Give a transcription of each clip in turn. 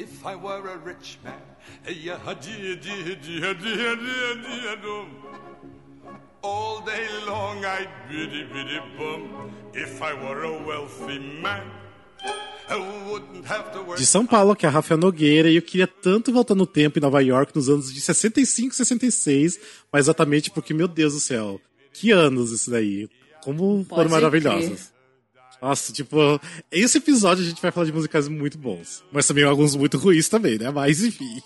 if I were a rich man. Yeah, dear, dear, dear, dear, dear, dear, dum. All day long I'd biddy biddy bum if I were a wealthy man. De São Paulo, que é a Rafael Nogueira, e eu queria tanto voltar no tempo em Nova York nos anos de 65, 66, mas exatamente porque, meu Deus do céu, que anos isso daí. Como Pode foram maravilhosos. Nossa, tipo, esse episódio a gente vai falar de musicais muito bons. Mas também alguns muito ruins também, né? Mas enfim.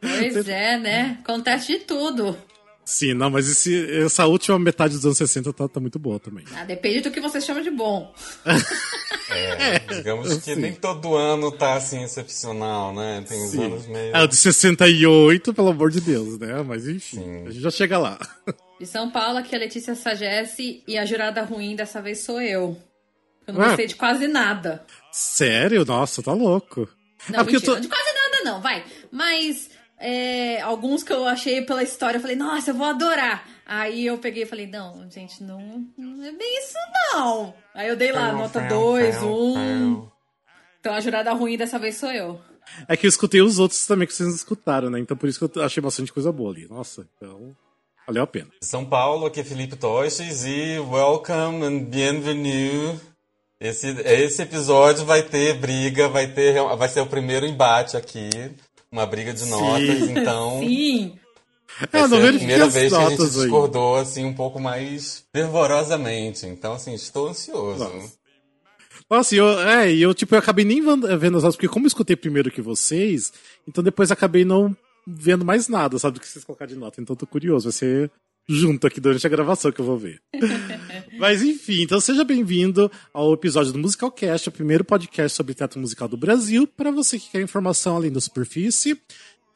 Pois é, né? Acontece de tudo. Sim, não, mas esse, essa última metade dos anos 60 tá, tá muito boa também. Ah, depende do que você chama de bom. é, digamos que Sim. nem todo ano tá assim excepcional, né? Tem uns anos meio. É, o de 68, pelo amor de Deus, né? Mas enfim, Sim. a gente já chega lá. De São Paulo, aqui é a Letícia Sagesse e a jurada ruim dessa vez sou eu. Eu não gostei de quase nada. Sério? Nossa, tá louco. Não, ah, mentira, tô... de quase nada não, vai. Mas é, alguns que eu achei pela história, eu falei, nossa, eu vou adorar. Aí eu peguei e falei, não, gente, não, não é bem isso não. Aí eu dei lá, nota 2, 1. Um. Então a jurada ruim dessa vez sou eu. É que eu escutei os outros também que vocês escutaram, né? Então por isso que eu achei bastante coisa boa ali. Nossa, então valeu a pena. São Paulo, aqui é Felipe Toches e welcome and bienvenue esse, esse episódio vai ter briga, vai ter vai ser o primeiro embate aqui, uma briga de notas, Sim. então. Sim. É, não a primeira vez que a gente discordou assim um pouco mais fervorosamente. Então, assim, estou ansioso. Nossa. Nossa, eu, é, eu, tipo, eu acabei nem vendo as notas, porque como eu escutei primeiro que vocês, então depois acabei não vendo mais nada, sabe, do que vocês colocaram de nota. Então tô curioso, vai ser junto aqui durante a gravação que eu vou ver. Mas enfim, então seja bem-vindo ao episódio do Musical Cast, o primeiro podcast sobre teatro musical do Brasil. Para você que quer informação além da superfície,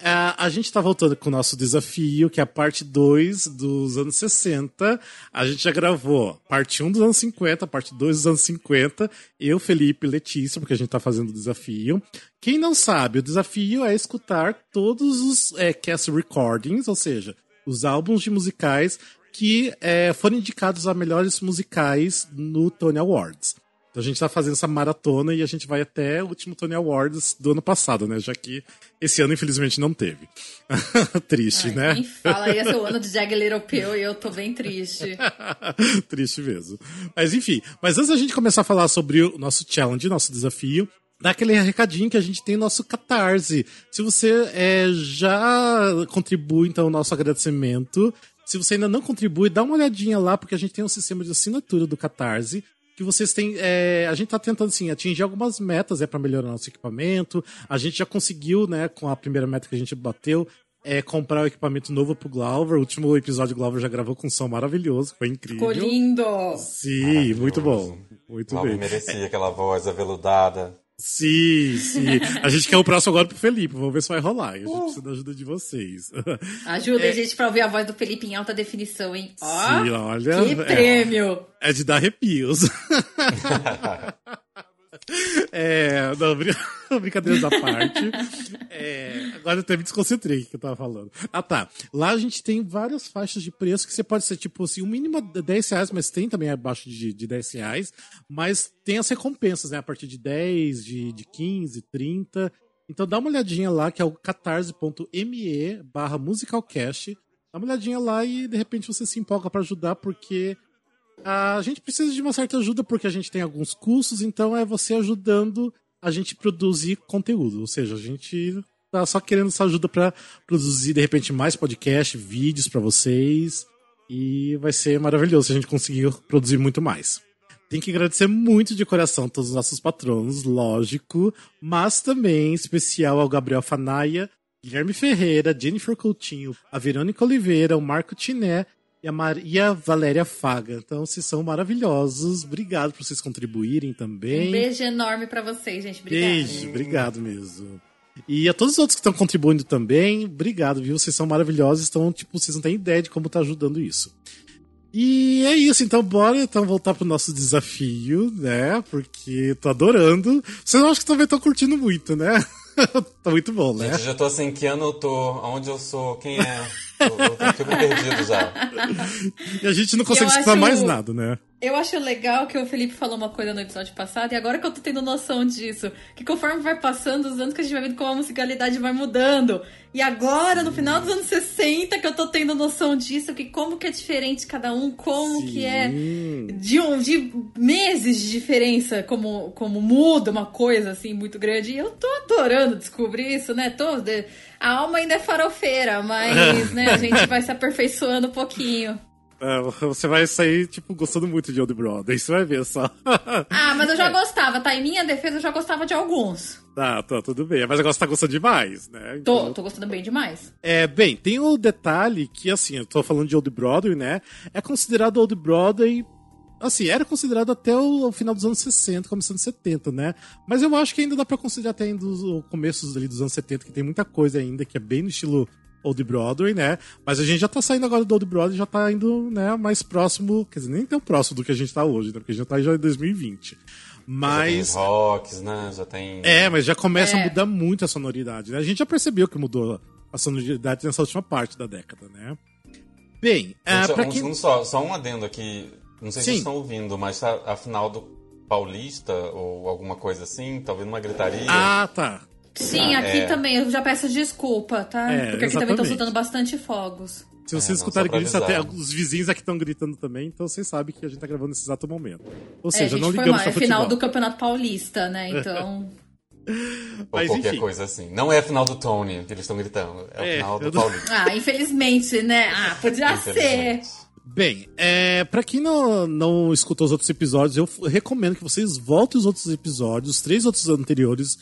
Uh, a gente está voltando com o nosso desafio, que é a parte 2 dos anos 60. A gente já gravou parte 1 um dos anos 50, parte 2 dos anos 50. Eu, Felipe Letícia, porque a gente está fazendo o desafio. Quem não sabe, o desafio é escutar todos os é, cast recordings, ou seja, os álbuns de musicais que é, foram indicados a melhores musicais no Tony Awards. Então a gente tá fazendo essa maratona e a gente vai até o último Tony Awards do ano passado, né? Já que esse ano, infelizmente, não teve. triste, Ai, né? Nem fala, ia ser o ano de Jagged Pill e eu tô bem triste. triste mesmo. Mas enfim, mas antes da gente começar a falar sobre o nosso challenge, nosso desafio, dá aquele recadinho que a gente tem nosso Catarse. Se você é, já contribui, então, o nosso agradecimento. Se você ainda não contribui, dá uma olhadinha lá, porque a gente tem um sistema de assinatura do Catarse. Que vocês têm. É, a gente está tentando assim, atingir algumas metas é, para melhorar nosso equipamento. A gente já conseguiu, né, com a primeira meta que a gente bateu, é comprar o um equipamento novo pro Glauber. O último episódio do Glauber já gravou com um som maravilhoso, foi incrível. Ficou lindo! Sim, muito bom. Muito Glauber bem. merecia aquela voz aveludada. Sim, sim. A gente quer o próximo agora pro Felipe. Vamos ver se vai rolar. A gente uh. precisa da ajuda de vocês. Ajuda é... a gente pra ouvir a voz do Felipe em alta definição, hein? Ó, sim, olha. Que prêmio! É, é de dar arrepios. É, não, brincadeiras à parte. É, agora eu até me desconcentrei que eu tava falando. Ah, tá. Lá a gente tem várias faixas de preço que você pode ser, tipo assim, o mínimo é 10 reais, mas tem também abaixo de, de 10 reais. Mas tem as recompensas, né? A partir de 10, de, de 15, 30. Então dá uma olhadinha lá, que é o catarse.me barra musicalcast. Dá uma olhadinha lá e de repente você se empolga para ajudar, porque a gente precisa de uma certa ajuda porque a gente tem alguns custos, então é você ajudando a gente produzir conteúdo. Ou seja, a gente tá só querendo essa ajuda para produzir de repente mais podcast, vídeos para vocês. E vai ser maravilhoso se a gente conseguir produzir muito mais. Tem que agradecer muito de coração a todos os nossos patronos, lógico, mas também especial ao Gabriel Fanaia, Guilherme Ferreira, Jennifer Coutinho, a Verônica Oliveira, o Marco Tiné e a Maria Valéria Faga. Então, vocês são maravilhosos. Obrigado por vocês contribuírem também. Um beijo enorme para vocês, gente. Obrigado. Beijo, obrigado mesmo. E a todos os outros que estão contribuindo também, obrigado, viu? Vocês são maravilhosos. Então, tipo, vocês não têm ideia de como tá ajudando isso. E é isso, então bora então voltar pro nosso desafio, né? Porque tô adorando. Vocês acham que também estão curtindo muito, né? tá muito bom, né? Gente, já tô assim, que ano eu tô, aonde eu sou, quem é? Eu, eu fico perdido já. E a gente não consegue escutar mais nada, né? Eu acho legal que o Felipe falou uma coisa no episódio passado, e agora que eu tô tendo noção disso, que conforme vai passando os anos que a gente vai vendo como a musicalidade vai mudando. E agora, no final dos anos 60, que eu tô tendo noção disso, que como que é diferente cada um, como Sim. que é de, um, de meses de diferença, como, como muda uma coisa assim muito grande. E eu tô adorando descobrir isso, né? Tô, de- a alma ainda é farofeira, mas né, a gente vai se aperfeiçoando um pouquinho. É, você vai sair, tipo, gostando muito de Old Brother, você vai ver só. Ah, mas eu já gostava, tá? Em minha defesa, eu já gostava de alguns. tá, tá, tudo bem. Mas agora você tá gostando demais, né? Tô, Então- tô gostando bem demais. É, bem, tem o detalhe que, assim, eu tô falando de Old Broadway, né? É considerado Old Broadway. Assim, era considerado até o, final dos anos 60, começando 70, né? Mas eu acho que ainda dá pra considerar até ainda os os começos ali dos anos 70, que tem muita coisa ainda que é bem no estilo Old Broadway, né? Mas a gente já tá saindo agora do Old Broadway, já tá indo, né, mais próximo, quer dizer, nem tão próximo do que a gente tá hoje, né? Porque a gente tá já em 2020. Já tem Mas. rocks, né? Já tem. É, mas já começa a É. mudar muito a sonoridade, né? A gente já percebeu que mudou a sonoridade nessa última parte da década, né? Bem, ah, Gente, pra um quem... segundo só, só um adendo aqui. Não sei se Sim. vocês estão ouvindo, mas a, a final do Paulista ou alguma coisa assim, talvez numa gritaria. Ah, tá. Sim, Ah, aqui é. também, eu já peço desculpa, tá? É, Porque aqui também tô exatamente. soltando bastante fogos. Se vocês É, escutarem gritos, até os vizinhos aqui estão gritando também, então vocês sabem que a gente tá gravando nesse exato momento. Ou É, seja, gente, não foi ligamos mal. pra É futebol. final do Campeonato Paulista, né? Então. ou mas qualquer enfim. coisa assim. Não é a final do Tony que eles estão gritando. É, É, o final eu do não- Paulista. Ah, infelizmente, né? Ah, podia ser. Bem, é, para quem não, não escutou os outros episódios, eu recomendo que vocês voltem os outros episódios, os três outros anteriores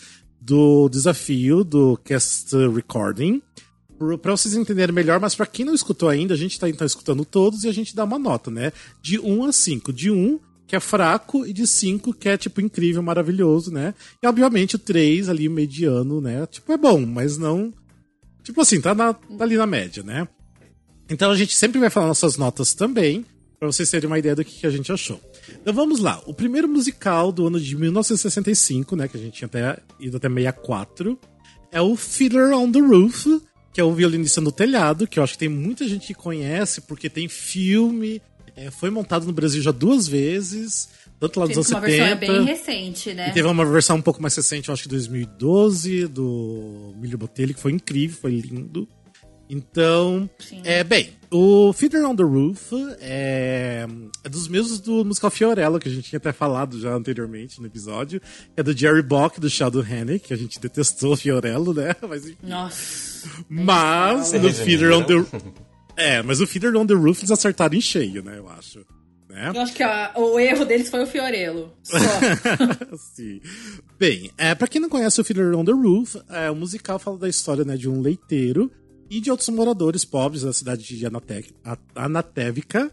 do desafio do cast recording, pra vocês entenderem melhor, mas pra quem não escutou ainda, a gente tá então escutando todos e a gente dá uma nota, né? De 1 a 5. De 1, que é fraco, e de 5, que é tipo incrível, maravilhoso, né? E obviamente o 3 ali, mediano, né? Tipo, é bom, mas não. Tipo assim, tá, na- tá ali na média, né? Então a gente sempre vai falar nossas notas também, pra vocês terem uma ideia do que, que a gente achou. Então vamos lá. O primeiro musical do ano de 1965, né, que a gente tinha até ido até 64, é o Fiddler on the Roof, que é o violinista no telhado, que eu acho que tem muita gente que conhece porque tem filme, é, foi montado no Brasil já duas vezes, tanto lá nos Sendo anos que uma 70. versão é bem recente, né? E teve uma versão um pouco mais recente, eu acho que 2012, do Milho Botelho, que foi incrível, foi lindo. Então, Sim. é bem, o Fiddler on the Roof é, é dos mesmos do musical Fiorella, que a gente tinha até falado já anteriormente no episódio. É do Jerry Bock, do Sheldon Haney, que a gente detestou Fiorello, né? Mas, enfim. Nossa. mas no Fiddler on the. É, mas o Fiddler on the Roof eles acertaram em cheio, né? Eu acho. Né? Eu acho que a- o erro deles foi o Fiorello. Só. Sim. Bem, é, para quem não conhece o Fiddler on the Roof, é, o musical fala da história né, de um leiteiro e de outros moradores pobres da cidade de Anate- A- Anatévica,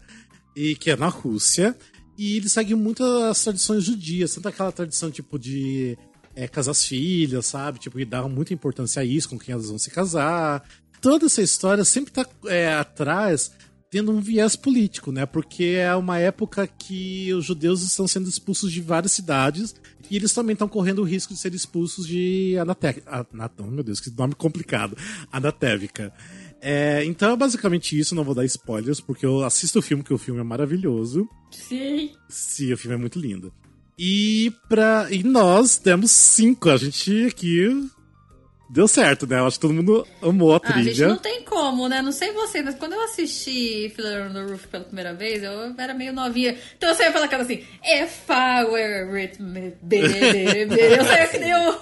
e que é na Rússia. E ele segue muito as tradições judias, tanto aquela tradição tipo de é, casar as filhas, sabe? Tipo, e dar muita importância a isso, com quem elas vão se casar. Toda essa história sempre tá é, atrás tendo um viés político, né? Porque é uma época que os judeus estão sendo expulsos de várias cidades e eles também estão correndo o risco de ser expulsos de Anaté... Anat... Oh, meu Deus, que nome complicado. Anatévica. É, então é basicamente isso, não vou dar spoilers, porque eu assisto o filme, que o filme é maravilhoso. Sim. Sim, o filme é muito lindo. E, pra... e nós demos cinco. A gente aqui deu certo, né? Eu acho que todo mundo amou a Ah, gente, trilha. não tem como, né? Não sei você, mas quando eu assisti Fiddler on the Roof pela primeira vez, eu era meio novinha. Então eu saía pela cara assim, If I were baby. Eu saía que nem eu...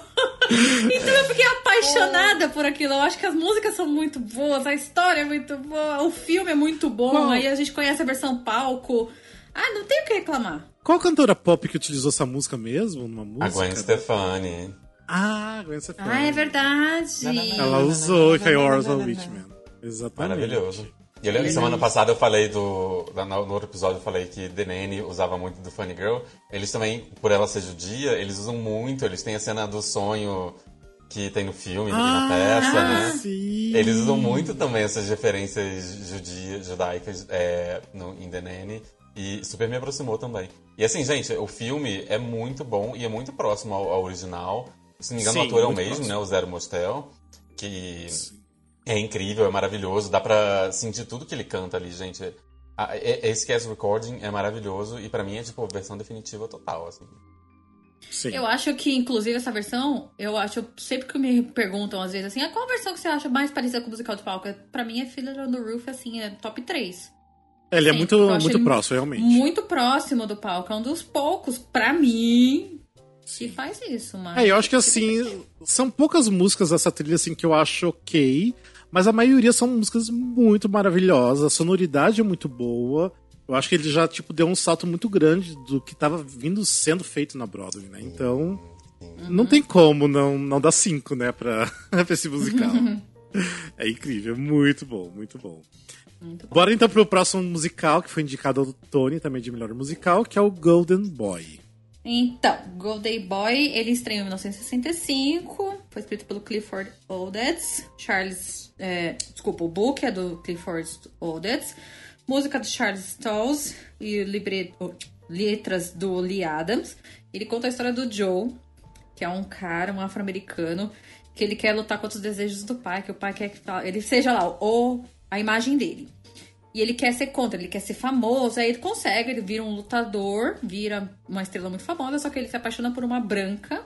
Então eu fiquei apaixonada por aquilo. Eu acho que as músicas são muito boas, a história é muito boa, o filme é muito bom. Qual? Aí a gente conhece a versão palco. Ah, não tem o que reclamar. Qual cantora pop que utilizou essa música mesmo? Numa música? A Gwen Stefani. Ah, Gwen Stefani. Ah, é verdade. Ela usou I Was a Witchman. Exatamente. Maravilhoso. E eu lembro que semana passada eu falei do. No outro episódio eu falei que The Nanny usava muito do Funny Girl. Eles também, por ela ser judia, eles usam muito. Eles têm a cena do sonho que tem no filme, Ah, na peça, né? Sim. Eles usam muito também essas referências judias, judaicas é, no, em The Nanny. E super me aproximou também. E assim, gente, o filme é muito bom e é muito próximo ao, ao original. Se não me engano, Sim, o ator é o mesmo, próximo. né? O Zero Mostel. Que é incrível, é maravilhoso. Dá pra sentir tudo que ele canta ali, gente. a- e- esse cast recording é maravilhoso e pra mim é tipo a versão definitiva total, assim. Sim. Eu acho que, inclusive, essa versão, eu acho, sempre que me perguntam, às vezes, assim, ah, qual versão que você acha mais parecida com o musical de palco? É, Pra mim é Fiddler on the Roof, assim, é top 3. Ele é Sim, muito, muito próximo, realmente. Muito próximo do palco. É um dos poucos, pra mim, que faz isso, mas... É, eu acho que assim, são poucas músicas dessa trilha assim que eu acho ok, mas a maioria são músicas muito maravilhosas, a sonoridade é muito boa. Eu acho que ele já tipo deu um salto muito grande do que tava vindo sendo feito na Broadway, né? Então, não tem como não não dar cinco, né, pra, pra esse musical. é incrível, muito bom, muito bom. Muito bom. Bora então pro próximo musical que foi indicado ao Tony também de melhor musical, que é o Golden Boy. Então, Golden Boy, ele estreou em 1965, foi escrito pelo Clifford Odets, Charles, é, desculpa, o book é do Clifford Odets, música do Charles Stalls e oh, letras do Lee Adams. Ele conta a história do Joe, que é um cara, um afro-americano, que ele quer lutar contra os desejos do pai, que o pai quer que ele seja lá o, a imagem dele. E ele quer ser contra, ele quer ser famoso, aí ele consegue, ele vira um lutador, vira uma estrela muito famosa, só que ele se apaixona por uma branca.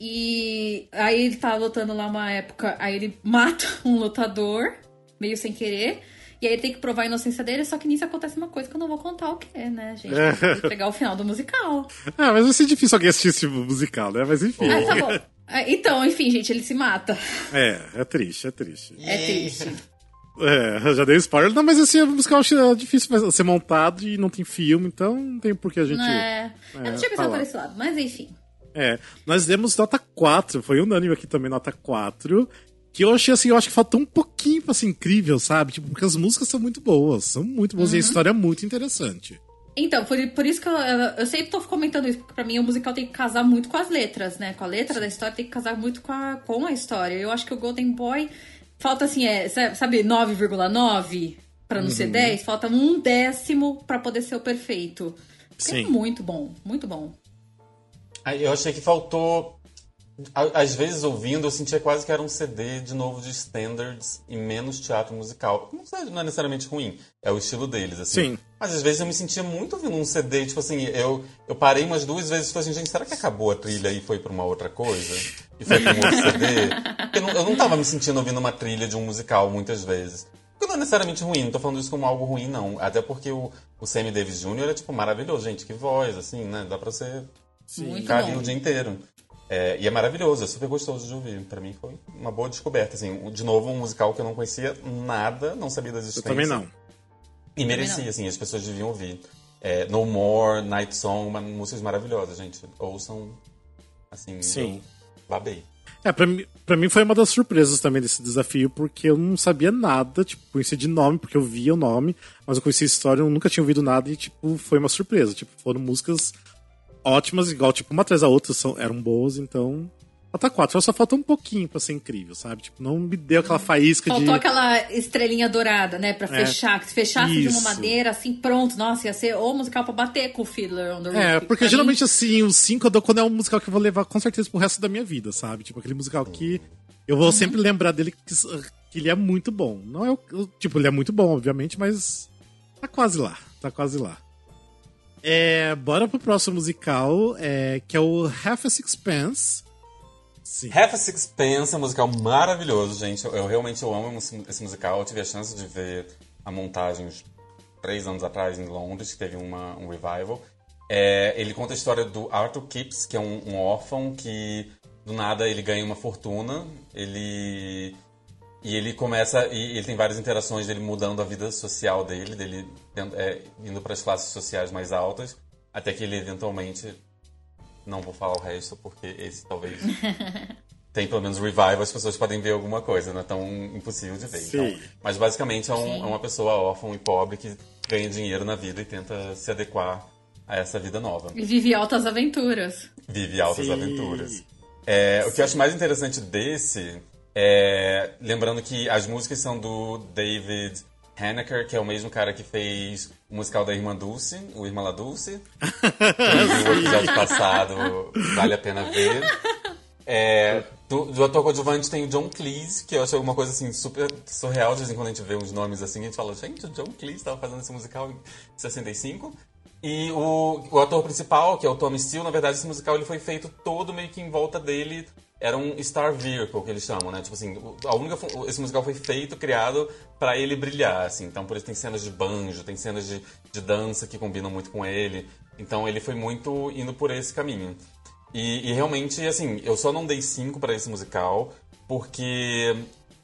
E aí ele tá lutando lá uma época, aí ele mata um lutador, meio sem querer. E aí ele tem que provar a inocência dele, só que nisso acontece uma coisa que eu não vou contar o que é, né, gente? Pra pegar o final do musical. Ah, mas vai ser difícil alguém assistir esse musical, né? Mas enfim. Ah, tá bom. Ah, Então, enfim, gente, ele se mata. É, é triste, é triste. É triste. É, já dei spoiler. Não, mas assim, o musical eu acho difícil ser montado e não tem filme, então não tem por que a gente. É, eu não tinha pensado por esse lado, mas enfim. É, nós demos nota 4, foi unânime aqui também, nota 4. Que eu achei assim, eu acho que faltou um pouquinho pra ser incrível, sabe? Tipo, porque as músicas são muito boas, são muito boas e a Uhum. história é muito interessante. Então, por, por isso que eu, eu, eu sempre tô comentando isso, porque pra mim o musical tem que casar muito com as letras, né? Com a letra da história tem que casar muito com a, com a história. Eu acho que o Golden Boy falta assim, é, sabe, 9,9 pra não Uhum. ser 10? Falta um décimo pra poder ser o perfeito. Porque Sim. É muito bom, muito bom. Eu achei que faltou. Às vezes ouvindo, eu sentia quase que era um CD de novo de standards e menos teatro musical. Não, sei, não é necessariamente ruim, é o estilo deles, assim. Sim. Mas às vezes eu me sentia muito ouvindo um CD, tipo assim, eu, eu parei umas duas vezes e falei assim, gente, será que acabou a trilha e foi pra uma outra coisa? E foi pra um outro CD? Porque eu não, eu não tava me sentindo ouvindo uma trilha de um musical muitas vezes. Porque não é necessariamente ruim, não tô falando isso como algo ruim, não. Até porque o, o Sammy Davis Jr. é, tipo, maravilhoso, gente, que voz, assim, né? Dá pra ser Muito ficar ali o dia inteiro. É, e é maravilhoso, é super gostoso de ouvir. Pra mim foi uma boa descoberta, assim. De novo, um musical que eu não conhecia nada, não sabia da Eu existência. também não. E merecia, assim, as pessoas deviam ouvir. É, no More, Night Song, uma, músicas maravilhosas, gente. Ouçam, assim, Sim. eu babei. É, pra mim, pra mim foi uma das surpresas também desse desafio, porque eu não sabia nada, tipo, conhecia de nome, porque eu via o nome, mas eu conhecia a história, eu nunca tinha ouvido nada e, tipo, foi uma surpresa. Tipo, foram músicas ótimas, igual, tipo, uma atrás da outra são, eram boas, então. Nota 4, só falta um pouquinho pra ser incrível, sabe? Tipo, não me deu aquela faísca Faltou de. aquela estrelinha dourada, né? Pra É. fechar. Que se fechasse de uma Isso. maneira, assim, pronto. Nossa, ia ser o musical pra bater com o Fiddler on the Roof. É, que porque geralmente assim, o 5 eu dou quando é um musical que eu vou levar com certeza pro resto da minha vida, sabe? Tipo, aquele musical que eu Uhum. vou sempre lembrar dele que, que ele é muito bom. Não é o- Tipo, ele é muito bom, obviamente, mas tá quase lá. Tá quase lá. É, bora pro próximo musical, é, que é o Half a Sixpence. Sim. Half a Sixpence é um musical maravilhoso, gente. Eu, eu realmente eu amo esse, musical. Eu tive a chance de ver a montagem uns três anos atrás em Londres, que teve uma, um revival. É, ele conta a história do Arthur Kipps, que é um, um órfão que do nada ele ganha uma fortuna. Ele e ele começa e ele tem várias interações dele mudando a vida social dele, dele é, indo para as classes sociais mais altas, até que ele eventualmente não vou falar o resto porque esse talvez tem pelo menos revival, as pessoas podem ver alguma coisa, não é tão impossível de ver. Sim. Então, mas basicamente é, um- é uma pessoa órfã e pobre que ganha dinheiro na vida e tenta se adequar a essa vida nova. E vive altas aventuras. Vive altas Sim. aventuras. É, o que eu acho mais interessante desse é. Lembrando que as músicas são do David Haneker, que é o mesmo cara que fez o musical da Irmã Dulce, o Irmã La Dulce. Viu o episódio passado, vale a pena ver. É, Do, do ator coadjuvante tem o John Cleese, que eu acho alguma coisa assim super surreal. De vez em quando a gente vê uns nomes assim, a gente fala, gente, o John Cleese estava fazendo esse musical em 65. E o, o ator principal, que é o Tommy Steele, na verdade, esse musical ele foi feito todo meio que em volta dele. Era um star vehicle, que eles chamam, né? Tipo assim, a única, esse musical foi feito, criado para ele brilhar, assim. Então, por isso tem cenas de banjo, tem cenas de, de dança que combinam muito com ele. Então, ele foi muito indo por esse caminho. E, e realmente, assim, eu só não dei cinco para esse musical porque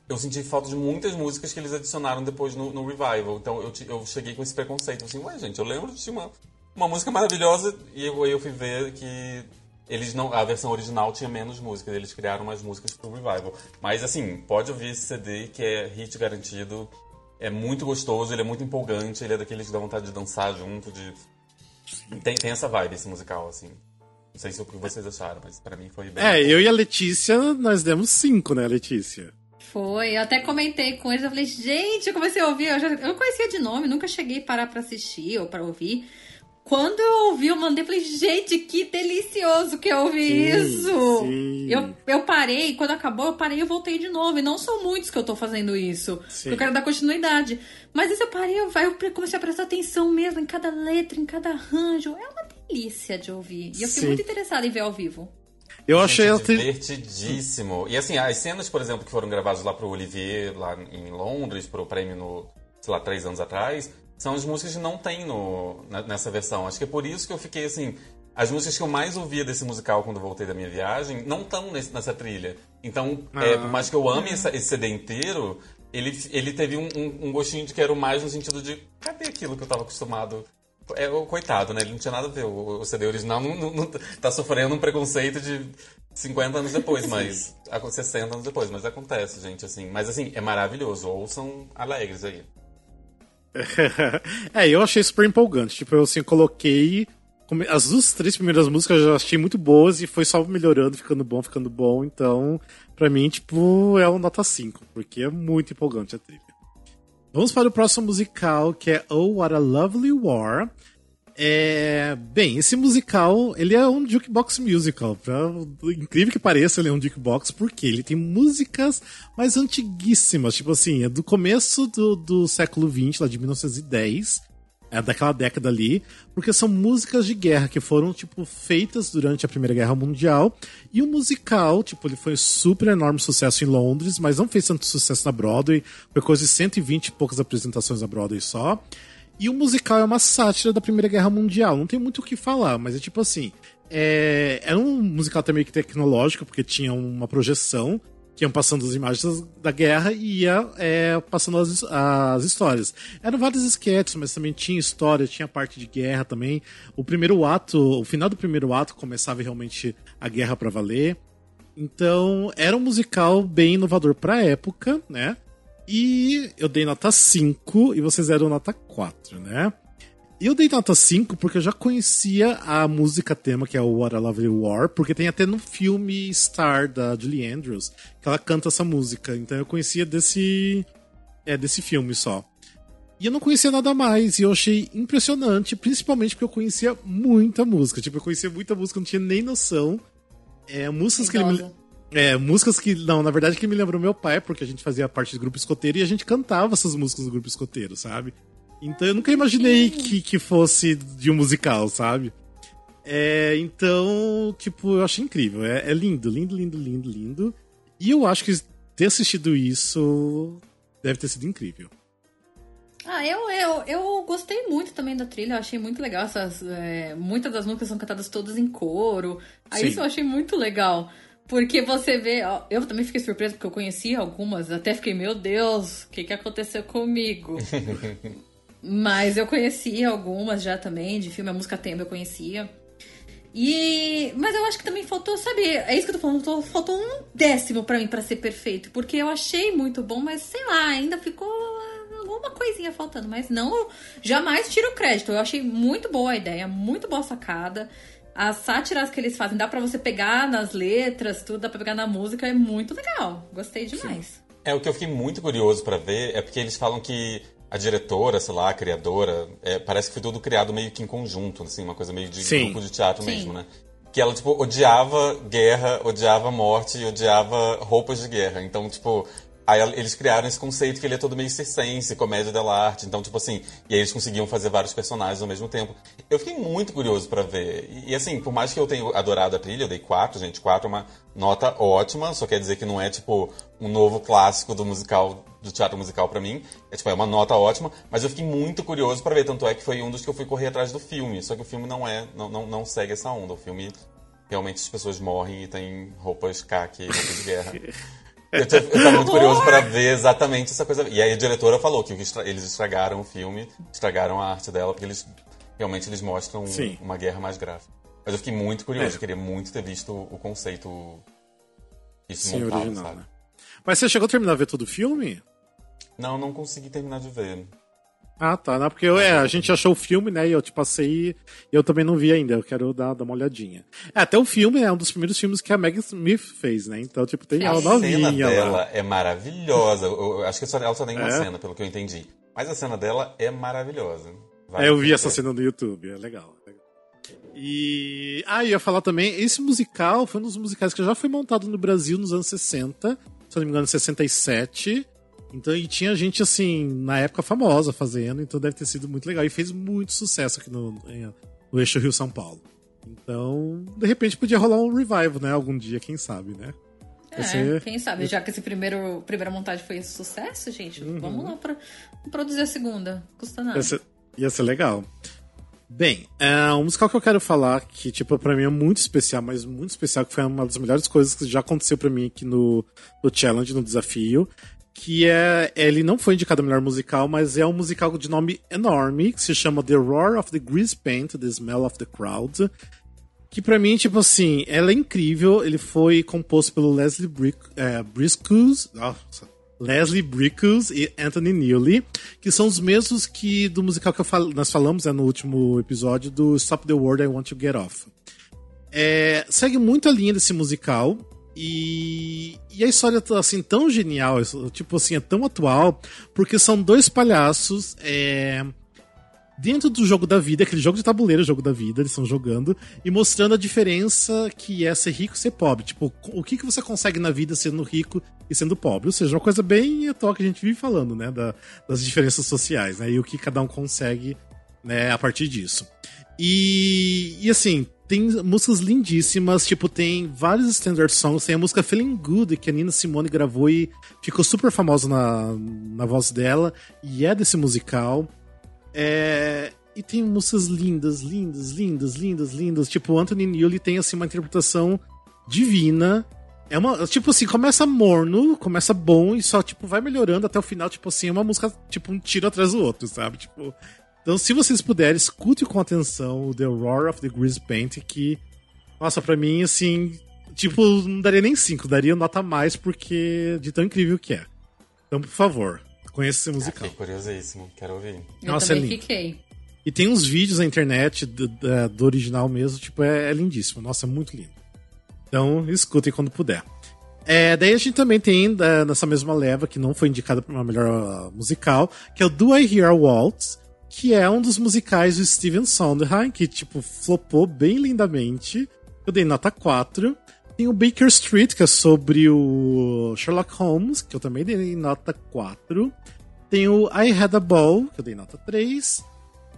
eu senti falta de muitas músicas que eles adicionaram depois no, no revival. Então eu, eu cheguei com esse preconceito. Assim, ué, gente, eu lembro de uma, uma música maravilhosa e eu, eu fui ver que eles não, a versão original tinha menos músicas, eles criaram mais músicas pro revival. Mas assim, pode ouvir esse CD que é hit garantido. É muito gostoso, ele é muito empolgante, ele é daqueles que dá vontade de dançar junto, de. Tem, tem essa vibe esse musical, assim. Não sei se é o que vocês acharam, mas para mim foi bem. É, eu e a Letícia, nós demos cinco, né, Letícia? Foi, eu até comentei com eles, eu falei, gente, eu comecei a ouvir, eu, já, eu conhecia de nome, nunca cheguei a parar pra assistir ou pra ouvir. Quando eu ouvi, eu mandei, falei, gente, que delicioso que eu ouvi sim, isso! Sim. Eu, eu parei, quando acabou, eu parei e voltei de novo. E não são muitos que eu tô fazendo isso. Sim. Eu quero dar continuidade. Mas isso eu parei, eu, eu comecei a prestar atenção mesmo em cada letra, em cada arranjo. É uma delícia de ouvir. E eu fiquei muito interessada em ver ao vivo. Eu achei ela divertidíssimo. E assim, as cenas, por exemplo, que foram gravadas lá pro Olivier, lá em Londres, pro prêmio no, sei lá, três anos atrás, são as músicas que não tem no, nessa versão. Acho que é por isso que eu fiquei assim. As músicas que eu mais ouvia desse musical quando voltei da minha viagem não estão nessa trilha. Então, é, ah. é, por mais que eu ame esse, esse CD inteiro, ele, ele teve um, um, um, gostinho de quero mais no sentido de cadê aquilo que eu estava acostumado é o coitado, né? Ele não tinha nada a ver. O, o CD original não, não, não, tá sofrendo um preconceito de 50 anos depois, mas. 60 anos depois, mas acontece, gente, assim. Mas assim, é maravilhoso. Ouçam alegres aí. é, eu achei super empolgante. Tipo, eu assim, coloquei. As duas, três primeiras músicas eu já achei muito boas e foi só melhorando, ficando bom, ficando bom. Então, pra mim, tipo, é um nota 5, porque é muito empolgante a trilha. Vamos para o próximo musical, que é Oh What a Lovely War. É, bem, esse musical, ele é um jukebox musical. Pra, incrível que pareça, ele é um jukebox, porque ele tem músicas mais antiguíssimas, tipo assim, é do começo do, do século XX, lá de 1910 é daquela década ali, porque são músicas de guerra que foram, tipo, feitas durante a Primeira Guerra Mundial. E o musical, tipo, ele foi super enorme sucesso em Londres, mas não fez tanto sucesso na Broadway. Foi coisa de 120 e poucas apresentações na Broadway só. E o musical é uma sátira da Primeira Guerra Mundial. Não tem muito o que falar, mas é tipo assim. É, era um musical também que tecnológico, porque tinha uma projeção que iam passando as imagens da guerra e ia é, passando as, as histórias. Eram vários esquetes, mas também tinha história, tinha parte de guerra também. O primeiro ato, o final do primeiro ato começava realmente a guerra para valer. Então, era um musical bem inovador pra época, né? E eu dei nota 5 e vocês deram nota 4, né? Eu dei nota 5 porque eu já conhecia a música tema, que é o What a Lovely War, porque tem até no filme Star, da Julie Andrews, que ela canta essa música. Então eu conhecia desse, é, desse filme só. E eu não conhecia nada mais, e eu achei impressionante, principalmente porque eu conhecia muita música. Tipo, eu conhecia muita música, não tinha nem noção. É, músicas que ele me... É, músicas que. Não, na verdade que me lembrou meu pai, porque a gente fazia parte do grupo escoteiro e a gente cantava essas músicas do grupo escoteiro, sabe? Então eu nunca imaginei que, que fosse de um musical, sabe? É, então, tipo, eu achei incrível. É, é, lindo, lindo, lindo, lindo, lindo. E eu acho que ter assistido isso deve ter sido incrível. Ah, eu, eu, eu gostei muito também da trilha, eu achei muito legal. Essas, é, muitas das músicas são cantadas todas em coro. Aí isso eu achei muito legal. Porque você vê, ó, eu também fiquei surpresa porque eu conhecia algumas, até fiquei, meu Deus, o que, que aconteceu comigo? Mas eu conhecia algumas já também, de filme, a música tema eu conhecia. E. Mas eu acho que também faltou, sabe? É isso que eu tô falando, faltou, um décimo para mim para ser perfeito. Porque eu achei muito bom, mas sei lá, ainda ficou alguma coisinha faltando. Mas não, jamais tiro o crédito. Eu achei muito boa a ideia, muito boa sacada. As sátiras que eles fazem, dá para você pegar nas letras, tudo, dá pra pegar na música, é muito legal. Gostei demais. Sim. É, o que eu fiquei muito curioso para ver é porque eles falam que a diretora, sei lá, a criadora, é, parece que foi tudo criado meio que em conjunto, assim, uma coisa meio de Sim. grupo de teatro Sim. mesmo, né? que ela, tipo, odiava guerra, odiava morte e odiava roupas de guerra. Então, tipo, Aí eles criaram esse conceito que ele é todo meio circense, comédia arte Então, tipo assim, e aí eles conseguiam fazer vários personagens ao mesmo tempo. Eu fiquei muito curioso para ver. E, e, assim, por mais que eu tenha adorado a trilha, eu dei quatro, gente. Quatro é uma nota ótima, só quer dizer que não é, tipo, um novo clássico do musical, do teatro musical para mim. É, tipo, é uma nota ótima, mas eu fiquei muito curioso para ver. Tanto é que foi um dos que eu fui correr atrás do filme. Só que o filme não é, não, não, não segue essa onda. O filme, realmente, as pessoas morrem e tem roupas caque, roupas de guerra. Eu tô muito curioso para ver exatamente essa coisa. E aí a diretora falou que eles estragaram o filme, estragaram a arte dela, porque eles realmente eles mostram Sim. uma guerra mais gráfica. Mas eu fiquei muito curioso, é. queria muito ter visto o conceito isso Sim, montado, original, sabe? Né? Mas você chegou a terminar de ver todo o filme? Não, não consegui terminar de ver. Ah, tá. Não, porque eu, é, a gente achou o filme, né? E eu te passei e eu também não vi ainda. Eu quero dar, dar uma olhadinha. É, até o filme é um dos primeiros filmes que a Meg Smith fez, né? Então, tipo, tem ela novinha. A cena dela lá. é maravilhosa. Eu, eu acho que ela só tem uma é. cena, pelo que eu entendi. Mas a cena dela é maravilhosa. Vale é, eu vi essa cena no YouTube, é legal. É. E. Ah, eu ia falar também, esse musical foi um dos musicais que já foi montado no Brasil nos anos 60, se não me engano, 67. Então, e tinha gente, assim, na época famosa fazendo, então deve ter sido muito legal. E fez muito sucesso aqui no, no eixo Rio-São Paulo. Então, de repente podia rolar um revival, né? Algum dia, quem sabe, né? É, quem sabe, já que esse primeiro primeira montagem foi um sucesso, gente, uhum. vamos lá para produzir a segunda. Custa nada. Ia ser, ia ser legal. Bem, é um musical que eu quero falar que, tipo, pra mim é muito especial, mas muito especial, que foi uma das melhores coisas que já aconteceu para mim aqui no, no Challenge, no desafio, que é ele não foi indicado a melhor musical, mas é um musical de nome enorme que se chama The Roar of the Grease Paint, The Smell of the Crowd. Que para mim, tipo assim, ela é incrível. Ele foi composto pelo Leslie Brick, é, Briscoes, Leslie Brickles e Anthony Newley, que são os mesmos que do musical que fal nós falamos é, no último episódio do Stop the World I Want to Get Off. É, segue muito a linha desse musical. E, e a história tá assim tão genial, tipo assim, é tão atual, porque são dois palhaços é, dentro do jogo da vida, aquele jogo de tabuleiro, jogo da vida, eles estão jogando, e mostrando a diferença que é ser rico e ser pobre. Tipo, o que, que você consegue na vida sendo rico e sendo pobre. Ou seja, uma coisa bem atual que a gente vive falando, né? Da, das diferenças sociais, né? E o que cada um consegue né, a partir disso. E, e assim, tem músicas lindíssimas, tipo, tem vários standard songs, tem a música Feeling Good, que a Nina Simone gravou e ficou super famosa na, na voz dela, e é desse musical. É, e tem músicas lindas, lindas, lindas, lindas, lindas. Tipo, Anthony Newley tem, assim, uma interpretação divina. É uma, tipo assim, começa morno, começa bom e só, tipo, vai melhorando até o final, tipo assim, é uma música, tipo, um tiro atrás do outro, sabe? Tipo, então, se vocês puderem, escute com atenção o The Roar of the Grease Paint, que, nossa, pra mim, assim, tipo, não daria nem 5, daria nota mais, porque de tão incrível que é. Então, por favor, conheça esse musical. Fiquei curiosíssimo, quero ouvir. Eu nossa, é também é lindo. fiquei. E tem uns vídeos na internet do, do, do original mesmo, tipo, é, é, lindíssimo. Nossa, é muito lindo. Então, escutem quando puder. É, daí a gente também tem, é, nessa mesma leva, que não foi indicada para uma melhor uh, musical, que é o Do I Hear Waltz, que é um dos musicais do Steven Sondheim, que, tipo, flopou bem lindamente. Eu dei nota 4. Tem o Baker Street, que é sobre o Sherlock Holmes, que eu também dei nota 4. Tem o I Had a Ball, que eu dei nota 3.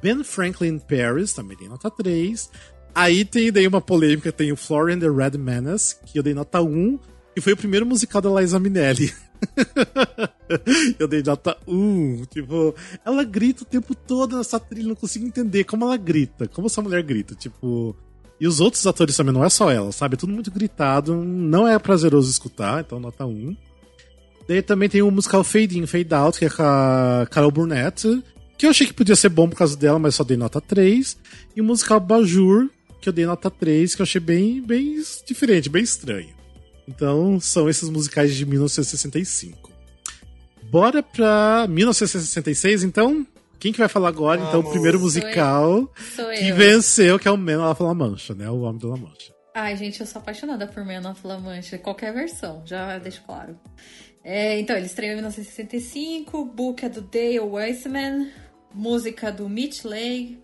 Ben Franklin Paris, também dei nota 3. Aí tem daí uma polêmica, tem o Florian the Red Menace, que eu dei nota 1, que foi o primeiro musical da Liza Minnelli. eu dei nota 1. Tipo, ela grita o tempo todo nessa trilha, não consigo entender como ela grita, como essa mulher grita. Tipo. E os outros atores também, não é só ela, sabe? É tudo muito gritado, não é prazeroso escutar, então nota 1. Daí também tem o musical Fade In, Fade Out, que é com a Carol Burnett, que eu achei que podia ser bom por causa dela, mas só dei nota 3. E o musical Bajur, que eu dei nota 3, que eu achei bem, bem diferente, bem estranho. Então, são esses musicais de 1965. Bora pra 1966, então? Quem que vai falar agora? Vamos. Então, o primeiro musical Sou que eu. venceu, que é o Man of La Mancha, né? O Homem da La Mancha. Ai, gente, eu sou apaixonada por Man of La Mancha. Qualquer versão, já deixo claro. É, então, ele estreou em 1965, book é do Dale Weissman, música do Mitch Leigh,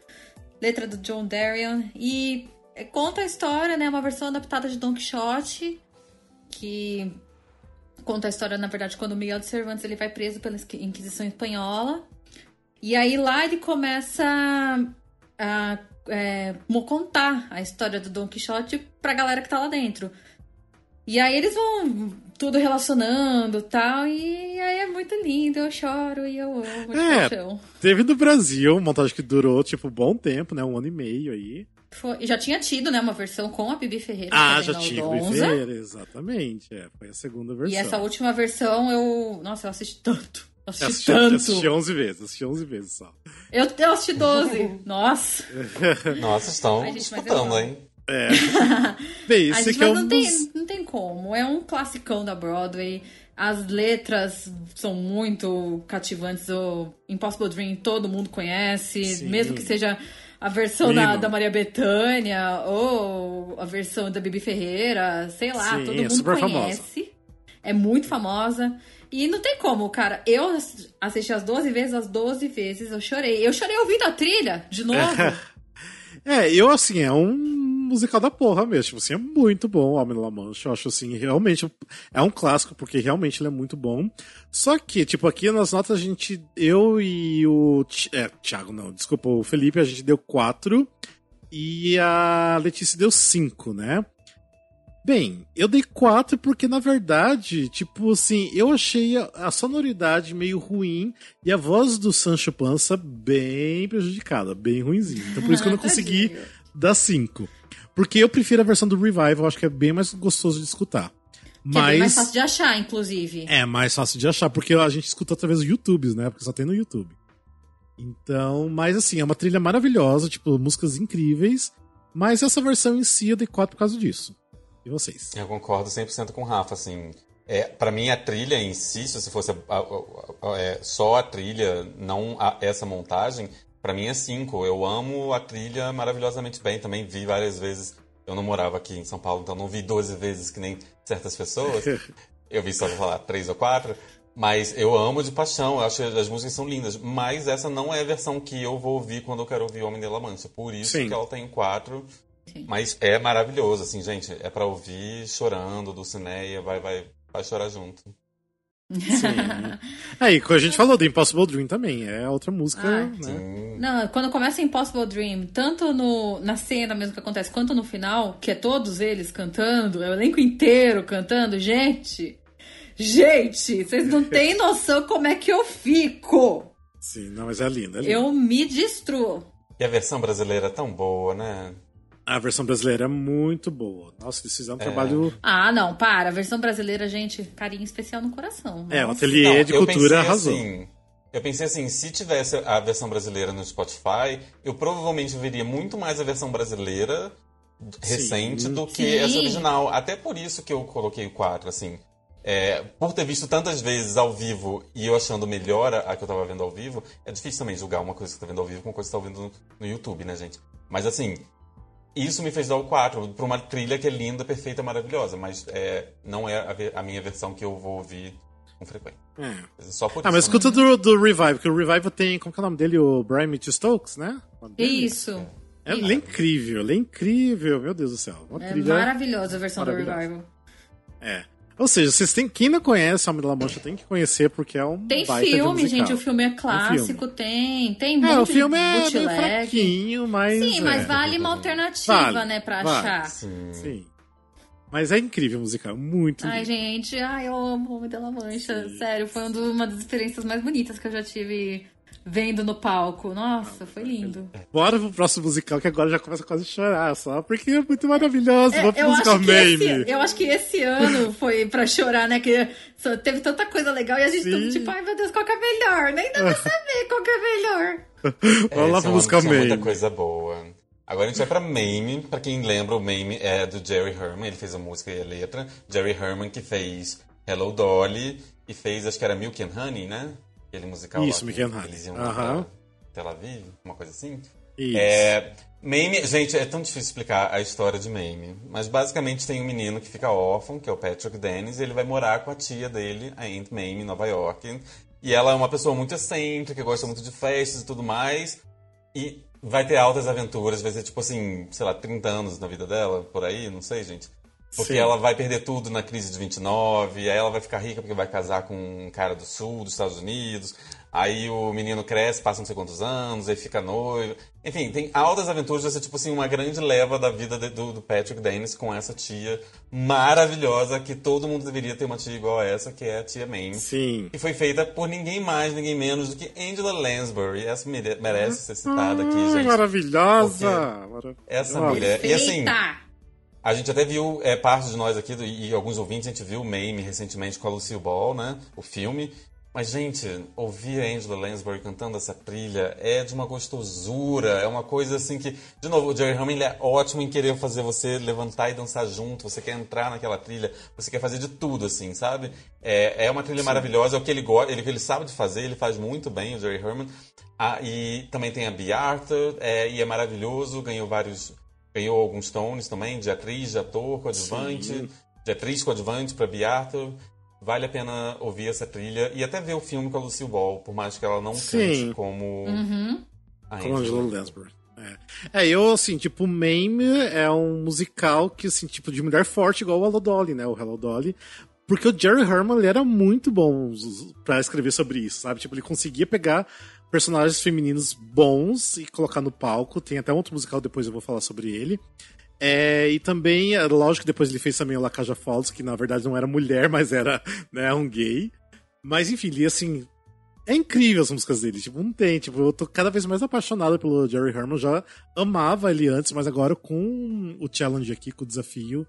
letra do John Darien e conta a história, né? Uma versão adaptada de Don Quixote, que conta a história, na verdade, quando Miguel de Cervantes ele vai preso pela Inquisição Espanhola. E aí lá ele começa a é, contar a história do Don Quixote pra galera que tá lá dentro. E aí eles vão tudo relacionando tal, e aí é muito lindo, eu choro e eu amo de É, paixão. teve no Brasil, uma montagem que durou, tipo, um bom tempo, né? Um ano e meio aí. Foi- já tinha tido, né, uma versão com a Bibi Ferreira. Ah, já a tinha o Aldonza. Ferreira, exatamente. É, foi a segunda versão. E essa última versão eu. Nossa, eu assisti tanto. Eu assisti, Eu assisti, tanto. assisti 11 vezes, assisti 11 vezes só. Eu, eu assisti 12. Nossa. Nossa, estão Ai, gente, eu disputando, hein? É. Bem, A esse gente, aqui é um não, tem, não tem como. É um classicão da Broadway. As letras são muito cativantes. O Impossible Dream todo mundo conhece. Sim. Mesmo que seja a versão da, da Maria Bethânia ou a versão da Bibi Ferreira. Sei lá, Sim, todo é mundo super conhece. É muito famosa. E não tem como, cara. Eu assisti as 12 vezes, as 12 vezes eu chorei. Eu chorei ouvindo a trilha, de novo. É, eu, assim, é um musical da porra mesmo. Tipo assim, é muito bom o Homem de La Mancha. Eu acho, assim, realmente é um clássico, porque realmente ele é muito bom. Só que, tipo, aqui nas notas a gente, eu e o. É, Thiago, não, desculpa, o Felipe, a gente deu quatro e a Letícia deu cinco, né? Bem, eu dei quatro porque, na verdade, tipo assim, eu achei a, a sonoridade meio ruim e a voz do Sancho Panza bem prejudicada, bem ruimzinha. Então por isso que eu não consegui dar cinco. Porque eu prefiro a versão do Revival, acho que é bem mais gostoso de escutar. Que é bem mais Mas fácil de achar, inclusive. é mais fácil de achar, porque a gente escuta através do YouTube, né? Porque só tem no YouTube. Então, mas assim, é uma trilha maravilhosa, tipo, músicas incríveis. Mas essa versão em si dei quatro por causa disso. E vocês? Eu concordo 100% com o Rafa, assim. É, para mim, a trilha em si, se fosse a- a- a- é, só a trilha, não a- essa montagem, pra mim é 5. Eu amo a trilha maravilhosamente bem. Também vi várias vezes. Eu não morava aqui em São Paulo, então não vi 12 vezes que nem certas pessoas. Eu vi só, falar, três ou quatro. Mas eu amo de paixão, eu acho que as músicas são lindas. Mas essa não é a versão que eu vou ouvir quando eu quero ouvir Homem de La Mancha. Por isso Sim. que ela tem quatro. Sim. Mas é maravilhoso, assim, gente. É pra ouvir chorando, Dulcineia, vai, vai, vai chorar junto. Aí, como a gente falou do Impossible Dream também, é outra música, Ah, né? Sim. Não, quando começa Impossible Dream, tanto no, na cena mesmo que acontece, quanto no final, que é todos eles cantando, é o elenco inteiro cantando, gente. Gente, vocês não têm noção como é que eu fico. Sim, não, mas é linda. É linda. Eu me destruo. E a versão brasileira é tão boa, né? A versão brasileira é muito boa. Nossa, eles fizeram um É. trabalho. Ah, não, para. A versão brasileira, gente, carinho especial no coração. É, o ateliê Não, de eu cultura pensei arrasou. Assim, eu pensei assim, se tivesse a versão brasileira no Spotify, eu provavelmente veria muito mais a versão brasileira recente Sim. do que Sim. essa original. Até por isso que eu coloquei o 4, assim. É, por ter visto tantas vezes ao vivo e eu achando melhor a, a que eu tava vendo ao vivo, é difícil também julgar uma coisa que você tá vendo ao vivo com uma coisa que você tá ouvindo no, no YouTube, né, gente? Mas assim, isso me fez dar o 4 pra uma trilha que é linda, perfeita, maravilhosa, mas é, não é a, a minha versão que eu vou ouvir com frequência. É. Só por Ah, mas isso. né? escuta do, do Revival, que o Revival tem. Como que é o nome dele? O Brian Mitchell Stokes, né? Isso. É, ele é incrível, ele é incrível, meu Deus do céu. Uma É trilha. maravilhosa a versão do maravilhosa. Revival. É. Ou seja, vocês têm. Quem não conhece Homem da La Mancha tem que conhecer, porque é um. Tem um filme, gente. O filme é clássico, tem. Tem muito É, o filme é meio bootleg. fraquinho, mas. Sim, mas é. vale uma alternativa, Vale, né, pra vale. achar. Sim. Sim. Mas é incrível o musical, muito Ai, lindo. gente, ai, eu amo o Homem da La Mancha. Sério, foi um uma das experiências mais bonitas que eu já tive vendo no palco. Nossa, foi lindo. Bora pro próximo musical, que agora já começa quase a chorar, só porque é muito maravilhoso. É, Vamos pro eu, musical acho que meme. esse, eu acho que esse ano foi pra chorar, né? Que só teve tanta coisa legal e a gente Sim. tudo tipo, ai meu Deus, qual que é melhor? Nem dá pra saber qual que é melhor. Vamos lá esse pro musical tinha muita meme. coisa boa. Agora a gente vai pra Mame. Pra quem lembra, o Mame é do Jerry Herman. Ele fez a música e a letra. Jerry Herman que fez Hello Dolly e fez, acho que era Milk and Honey, né? Aquele musical Isso, lá Honey. Eles iam pra Tel Aviv, uma coisa assim. Isso. É, Mame, gente, é tão difícil explicar a história de Mame, mas basicamente tem um menino que fica órfão, que é o Patrick Dennis, e ele vai morar com a tia dele, a Aunt Mame, em Nova York. E ela é uma pessoa muito excêntrica, gosta muito de festas e tudo mais. E vai ter altas aventuras, vai ser tipo assim, sei lá, 30 anos na vida dela, por aí, não sei, gente. Porque Sim. ela vai perder tudo na crise de 29, aí ela vai ficar rica porque vai casar com um cara do sul, dos Estados Unidos. Aí o menino cresce, passa não sei quantos anos, aí fica noivo. Enfim, tem altas aventuras, vai ser tipo assim, uma grande leva da vida de- do, do Patrick Dennis com essa tia maravilhosa, que todo mundo deveria ter uma tia igual a essa, que é a tia Mamie. Sim. Que foi feita por ninguém mais, ninguém menos do que Angela Lansbury. Essa mere- merece ser citada aqui, Ai, gente. maravilhosa! Mara- Essa Nossa. mulher. E assim, Eita! A gente até viu, é, parte de nós aqui do- e alguns ouvintes, a gente viu o Mame recentemente com a Lucille Ball, né? O filme. Mas, gente, ouvir a Angela Lansbury cantando essa trilha é de uma gostosura, é uma coisa assim que. De novo, o Jerry Herman ele é ótimo em querer fazer você levantar e dançar junto, você quer entrar naquela trilha, você quer fazer de tudo, assim, sabe? É, é uma trilha maravilhosa, é o que ele gosta, ele, ele sabe de fazer, ele faz muito bem, o Jerry Herman. Ah, e também tem a Bea Arthur, é, e é maravilhoso, ganhou vários. Ganhou alguns tones também, de atriz, de ator, coadjuvante, Sim. de atriz coadjuvante para Bea Arthur. Vale a pena ouvir essa trilha e até ver o filme com a Lucille Ball, por mais que ela não Sim. cante como Uhum. a Com Angela. Lansbury. É. é, eu, assim, tipo, Mame é um musical que, assim, tipo, de mulher forte, igual o Hello Dolly, né? O Hello Dolly. Porque o Jerry Herman, ele era muito bom pra escrever sobre isso, sabe? Tipo, ele conseguia pegar personagens femininos bons e colocar no palco. Tem até outro musical, depois eu vou falar sobre ele. É, e também, é, lógico que depois ele fez também o La Caja Falls, que na verdade não era mulher, mas era né, um gay. Mas enfim, ele assim. É incrível as músicas dele, tipo, não tem, tipo, eu tô cada vez mais apaixonado pelo Jerry Herman, já amava ele antes, mas agora com o challenge aqui, com o desafio,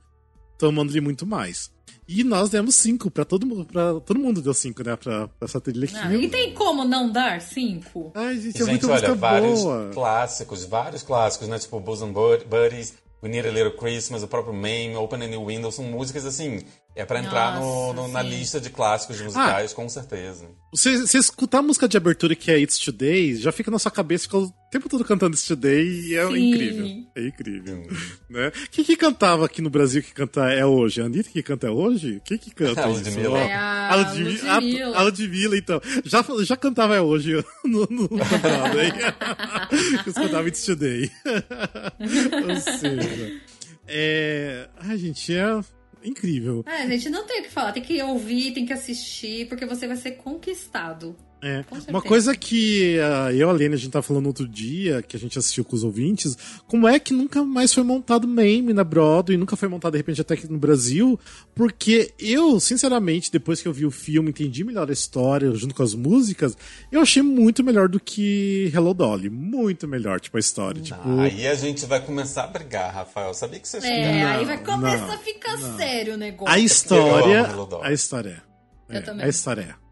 tô amando ele muito mais. E nós demos cinco pra todo mundo, para todo mundo deu cinco, né, pra, pra essa trilha aqui. Ah, e tem como não dar cinco? Ai, gente, é Gente, muita olha, vários boa. clássicos, vários clássicos, né? Tipo Bosom Bud- Buddies, We Need a Little Christmas, o próprio Mame, Open a New Window, são músicas assim, é pra entrar no- Nossa, no- na sim. lista de clássicos musicais, com certeza. Você, você escutar a música de abertura que é It's Today, já fica na sua cabeça, fica o tempo todo cantando It's Today e é Sim. incrível. É incrível. Né? Quem que cantava aqui no Brasil que canta é hoje? A Anitta que canta é hoje? Quem que canta A isso? Ludmilla. É a A Ludmi- Ludmilla. a- a Ludmilla, então. Já, já cantava é hoje no, no programa, hein? Eles cantavam It's Today. Ou seja... É... Ai, gente, é incrível. É, gente, não tem o que falar. Tem que ouvir, tem que assistir, porque você vai ser conquistado. É. Uma coisa que ah, eu e a Lene, a gente tava falando outro dia, que a gente assistiu com os ouvintes, como é que nunca mais foi montado meme na Broadway, nunca foi montado de repente até aqui no Brasil, porque eu, sinceramente, depois que eu vi o filme, entendi melhor a história, junto com as músicas, eu achei muito melhor do que Hello Dolly, muito melhor, tipo, a história, tipo... Aí a gente vai começar a brigar, Rafael. Sabia que você É, Não, aí vai começar não, a ficar sério o negócio. A Eu história. A história é. Eu também. A história é.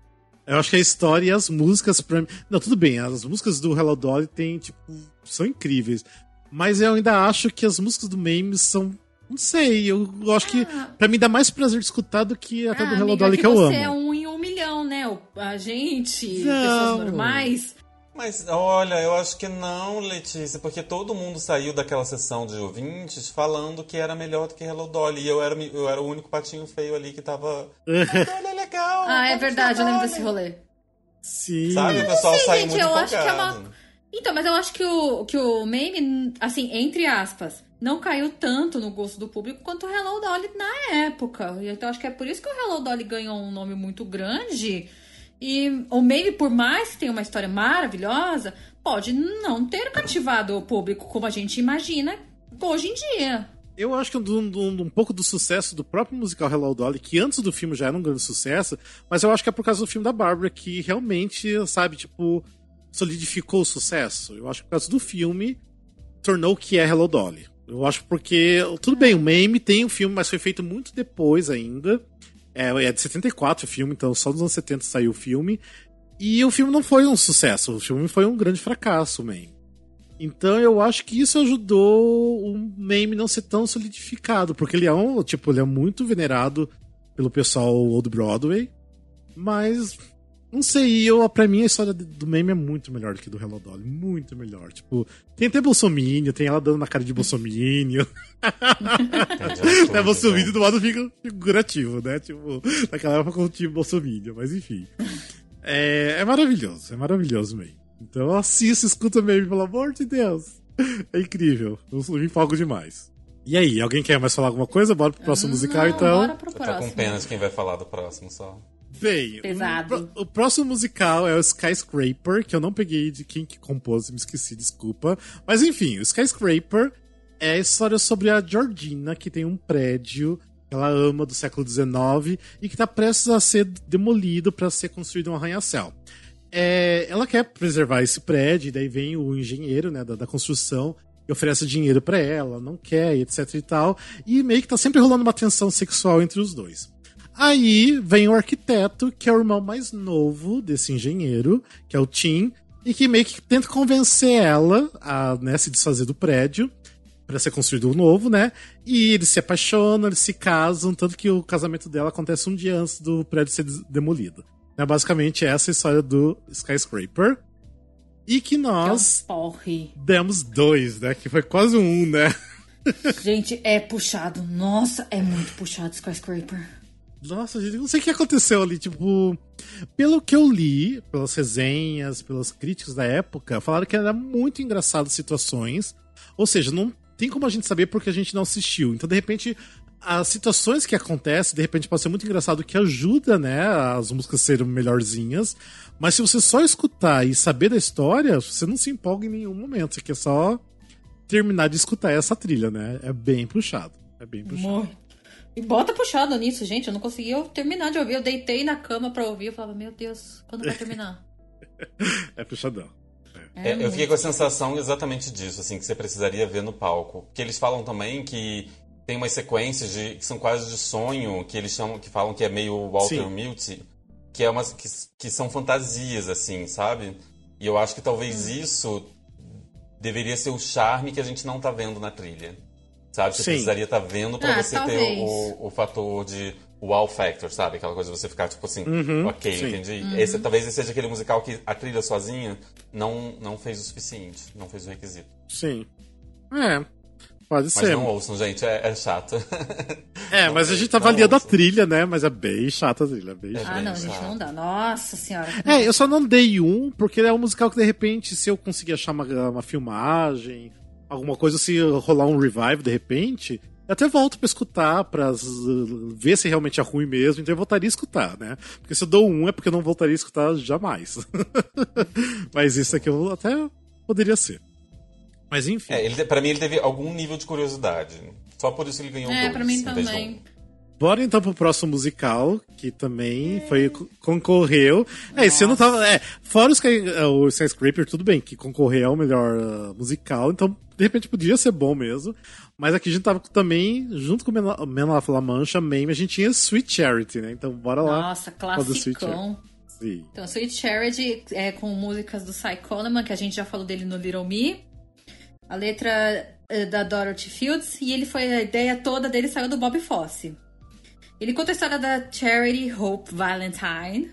Eu acho que a história e as músicas pra mim. Não, tudo bem, as músicas do Hello Dolly tem, tipo, são incríveis. Mas eu ainda acho que as músicas do Meme são. Não sei, eu acho que pra mim dá mais prazer de escutar do que até do Ah, Hello amiga, Dolly que que eu você amo. é um em um milhão, né? A gente, Não. pessoas normais. Mas olha, eu acho que não, Letícia, porque todo mundo saiu daquela sessão de ouvintes falando que era melhor do que Hello Dolly. E eu era, eu era o único patinho feio ali que tava. Hello Dolly é legal! Ah, é verdade, eu lembro Dolly." desse rolê. Sim. Sabe, o pessoal sei, saiu gente, muito eu acho que é empolgado. uma- Então, mas eu acho que o, que o meme, assim, entre aspas, não caiu tanto no gosto do público quanto o Hello Dolly na época. E Então, acho que é por isso que o Hello Dolly ganhou um nome muito grande. E o meme, por mais que tenha uma história maravilhosa, pode não ter cativado o público como a gente imagina hoje em dia. Eu acho que um, um- um pouco do sucesso do próprio musical Hello Dolly, que antes do filme já era um grande sucesso, mas eu acho que é por causa do filme da Barbara, que realmente, sabe, tipo, solidificou o sucesso. Eu acho que por causa do filme, tornou o que é Hello Dolly. Eu acho porque, tudo bem, o meme tem o filme, mas foi feito muito depois ainda. É, é de 74 o filme, então só nos anos 70 saiu o filme. E o filme não foi um sucesso, o filme foi um grande fracasso, meme. Então eu acho que isso ajudou o meme não ser tão solidificado, porque ele é um, tipo, ele é muito venerado pelo pessoal Old Broadway, mas não sei, eu para mim a história do meme é muito melhor do que do Hello Dolly, muito melhor. Tipo, tem até Bolsominion, tem ela dando na cara de Bolsominion. É Bolsominion do modo fica figurativo, né? Tipo, naquela época com o time Bolsominion, mas enfim. É, é maravilhoso, é maravilhoso, meio. Então assista, escuta mesmo, pelo amor de Deus. É incrível. Eu me empolgo demais. E aí, alguém quer mais falar alguma coisa? Bora pro próximo musical, Não, então. Bora pro Eu tô com próximo. pena de quem vai falar do próximo só. Bem, Pesado. O, pro- o próximo musical é o Skyscraper, que eu não peguei de quem que compôs, me esqueci, desculpa. Mas enfim, o Skyscraper é a história sobre a Georgina, que tem um prédio que ela ama do século XIX e que está prestes a ser demolido para ser construído um arranha-céu. É, ela quer preservar esse prédio, e daí vem o engenheiro né, da, da construção e oferece dinheiro para ela, não quer, etc e tal. E meio que tá sempre rolando uma tensão sexual entre os dois. Aí vem o arquiteto, que é o irmão mais novo desse engenheiro, que é o Tim, e que meio que tenta convencer ela a né, se desfazer do prédio para ser construído um novo, né? E eles se apaixonam, eles se casam, tanto que o casamento dela acontece um dia antes do prédio ser demolido. Né, basicamente, essa é a história do Skyscraper. E que Que é nós porre. demos dois, né? Que foi quase um, né? Gente, é puxado. Nossa, é muito puxado Skyscraper. Nossa, gente, não sei o que aconteceu ali, tipo. Pelo que eu li, pelas resenhas, pelos críticos da época, falaram que era muito engraçado as situações. Ou seja, não tem como a gente saber porque a gente não assistiu. Então, de repente, as situações que acontecem, de repente, pode ser muito engraçado, que ajuda, né, as músicas serem melhorzinhas. Mas se você só escutar e saber da história, você não se empolga em nenhum momento. Você quer só terminar de escutar essa trilha, né? É bem puxado. É bem puxado. E bota puxado nisso, gente. Eu não conseguia terminar de ouvir. Eu deitei na cama pra ouvir. Eu falava, meu Deus, quando vai terminar? É puxadão. É, eu muito. fiquei com a sensação exatamente disso, assim, que você precisaria ver no palco. Porque eles falam também que tem umas sequências de, que são quase de sonho, que eles chamam, que falam que é meio Walter Sim. Milty, que é umas que, que são fantasias, assim, sabe? E eu acho que talvez Hum. isso deveria ser o charme que a gente não tá vendo na trilha. Sabe? Você Sim. precisaria estar vendo pra Ah, você talvez. ter o, o fator de wow factor, sabe? Aquela coisa de você ficar tipo assim, Uhum, ok, sim. entendi. Uhum. Esse talvez esse seja aquele musical que a trilha sozinha não, não fez o suficiente, não fez o requisito. Sim. É, pode Mas ser. não ouçam, gente, é, é chato. É, não mas a gente tá avaliando a trilha, né? Mas é bem chata a trilha, é bem É chata. Ah, não, gente, não dá. Nossa senhora. É, eu só não dei um, porque é um musical que de repente, se eu conseguir achar uma, uma filmagem, alguma coisa, se rolar um revive de repente, eu até volto pra escutar, pra z- ver se realmente é ruim mesmo, então eu voltaria a escutar, né? Porque se eu dou um é porque eu não voltaria a escutar jamais. Mas isso aqui eu até poderia ser. Mas enfim. É, ele, pra mim ele teve algum nível de curiosidade. Só por isso ele ganhou É, dois. pra mim também. um. Bora então pro próximo musical, que também foi concorreu. É, esse ano tava. É, fora os, Sky- é, o Skyscraper, tudo bem, que concorreu ao melhor ah, musical, então de repente podia ser bom mesmo. Mas aqui a gente tava também, junto com o Men of La Mancha, Mame, a gente tinha Sweet Charity, né? Então bora lá. Nossa, Sweet classicão. Sim. Então, Sweet Charity é com músicas do Cy Coleman, que a gente já falou dele no Little Me. A letra é da Dorothy Fields. E ele foi, a ideia toda dele saiu do Bob Fosse. Ele conta a história da Charity Hope Valentine,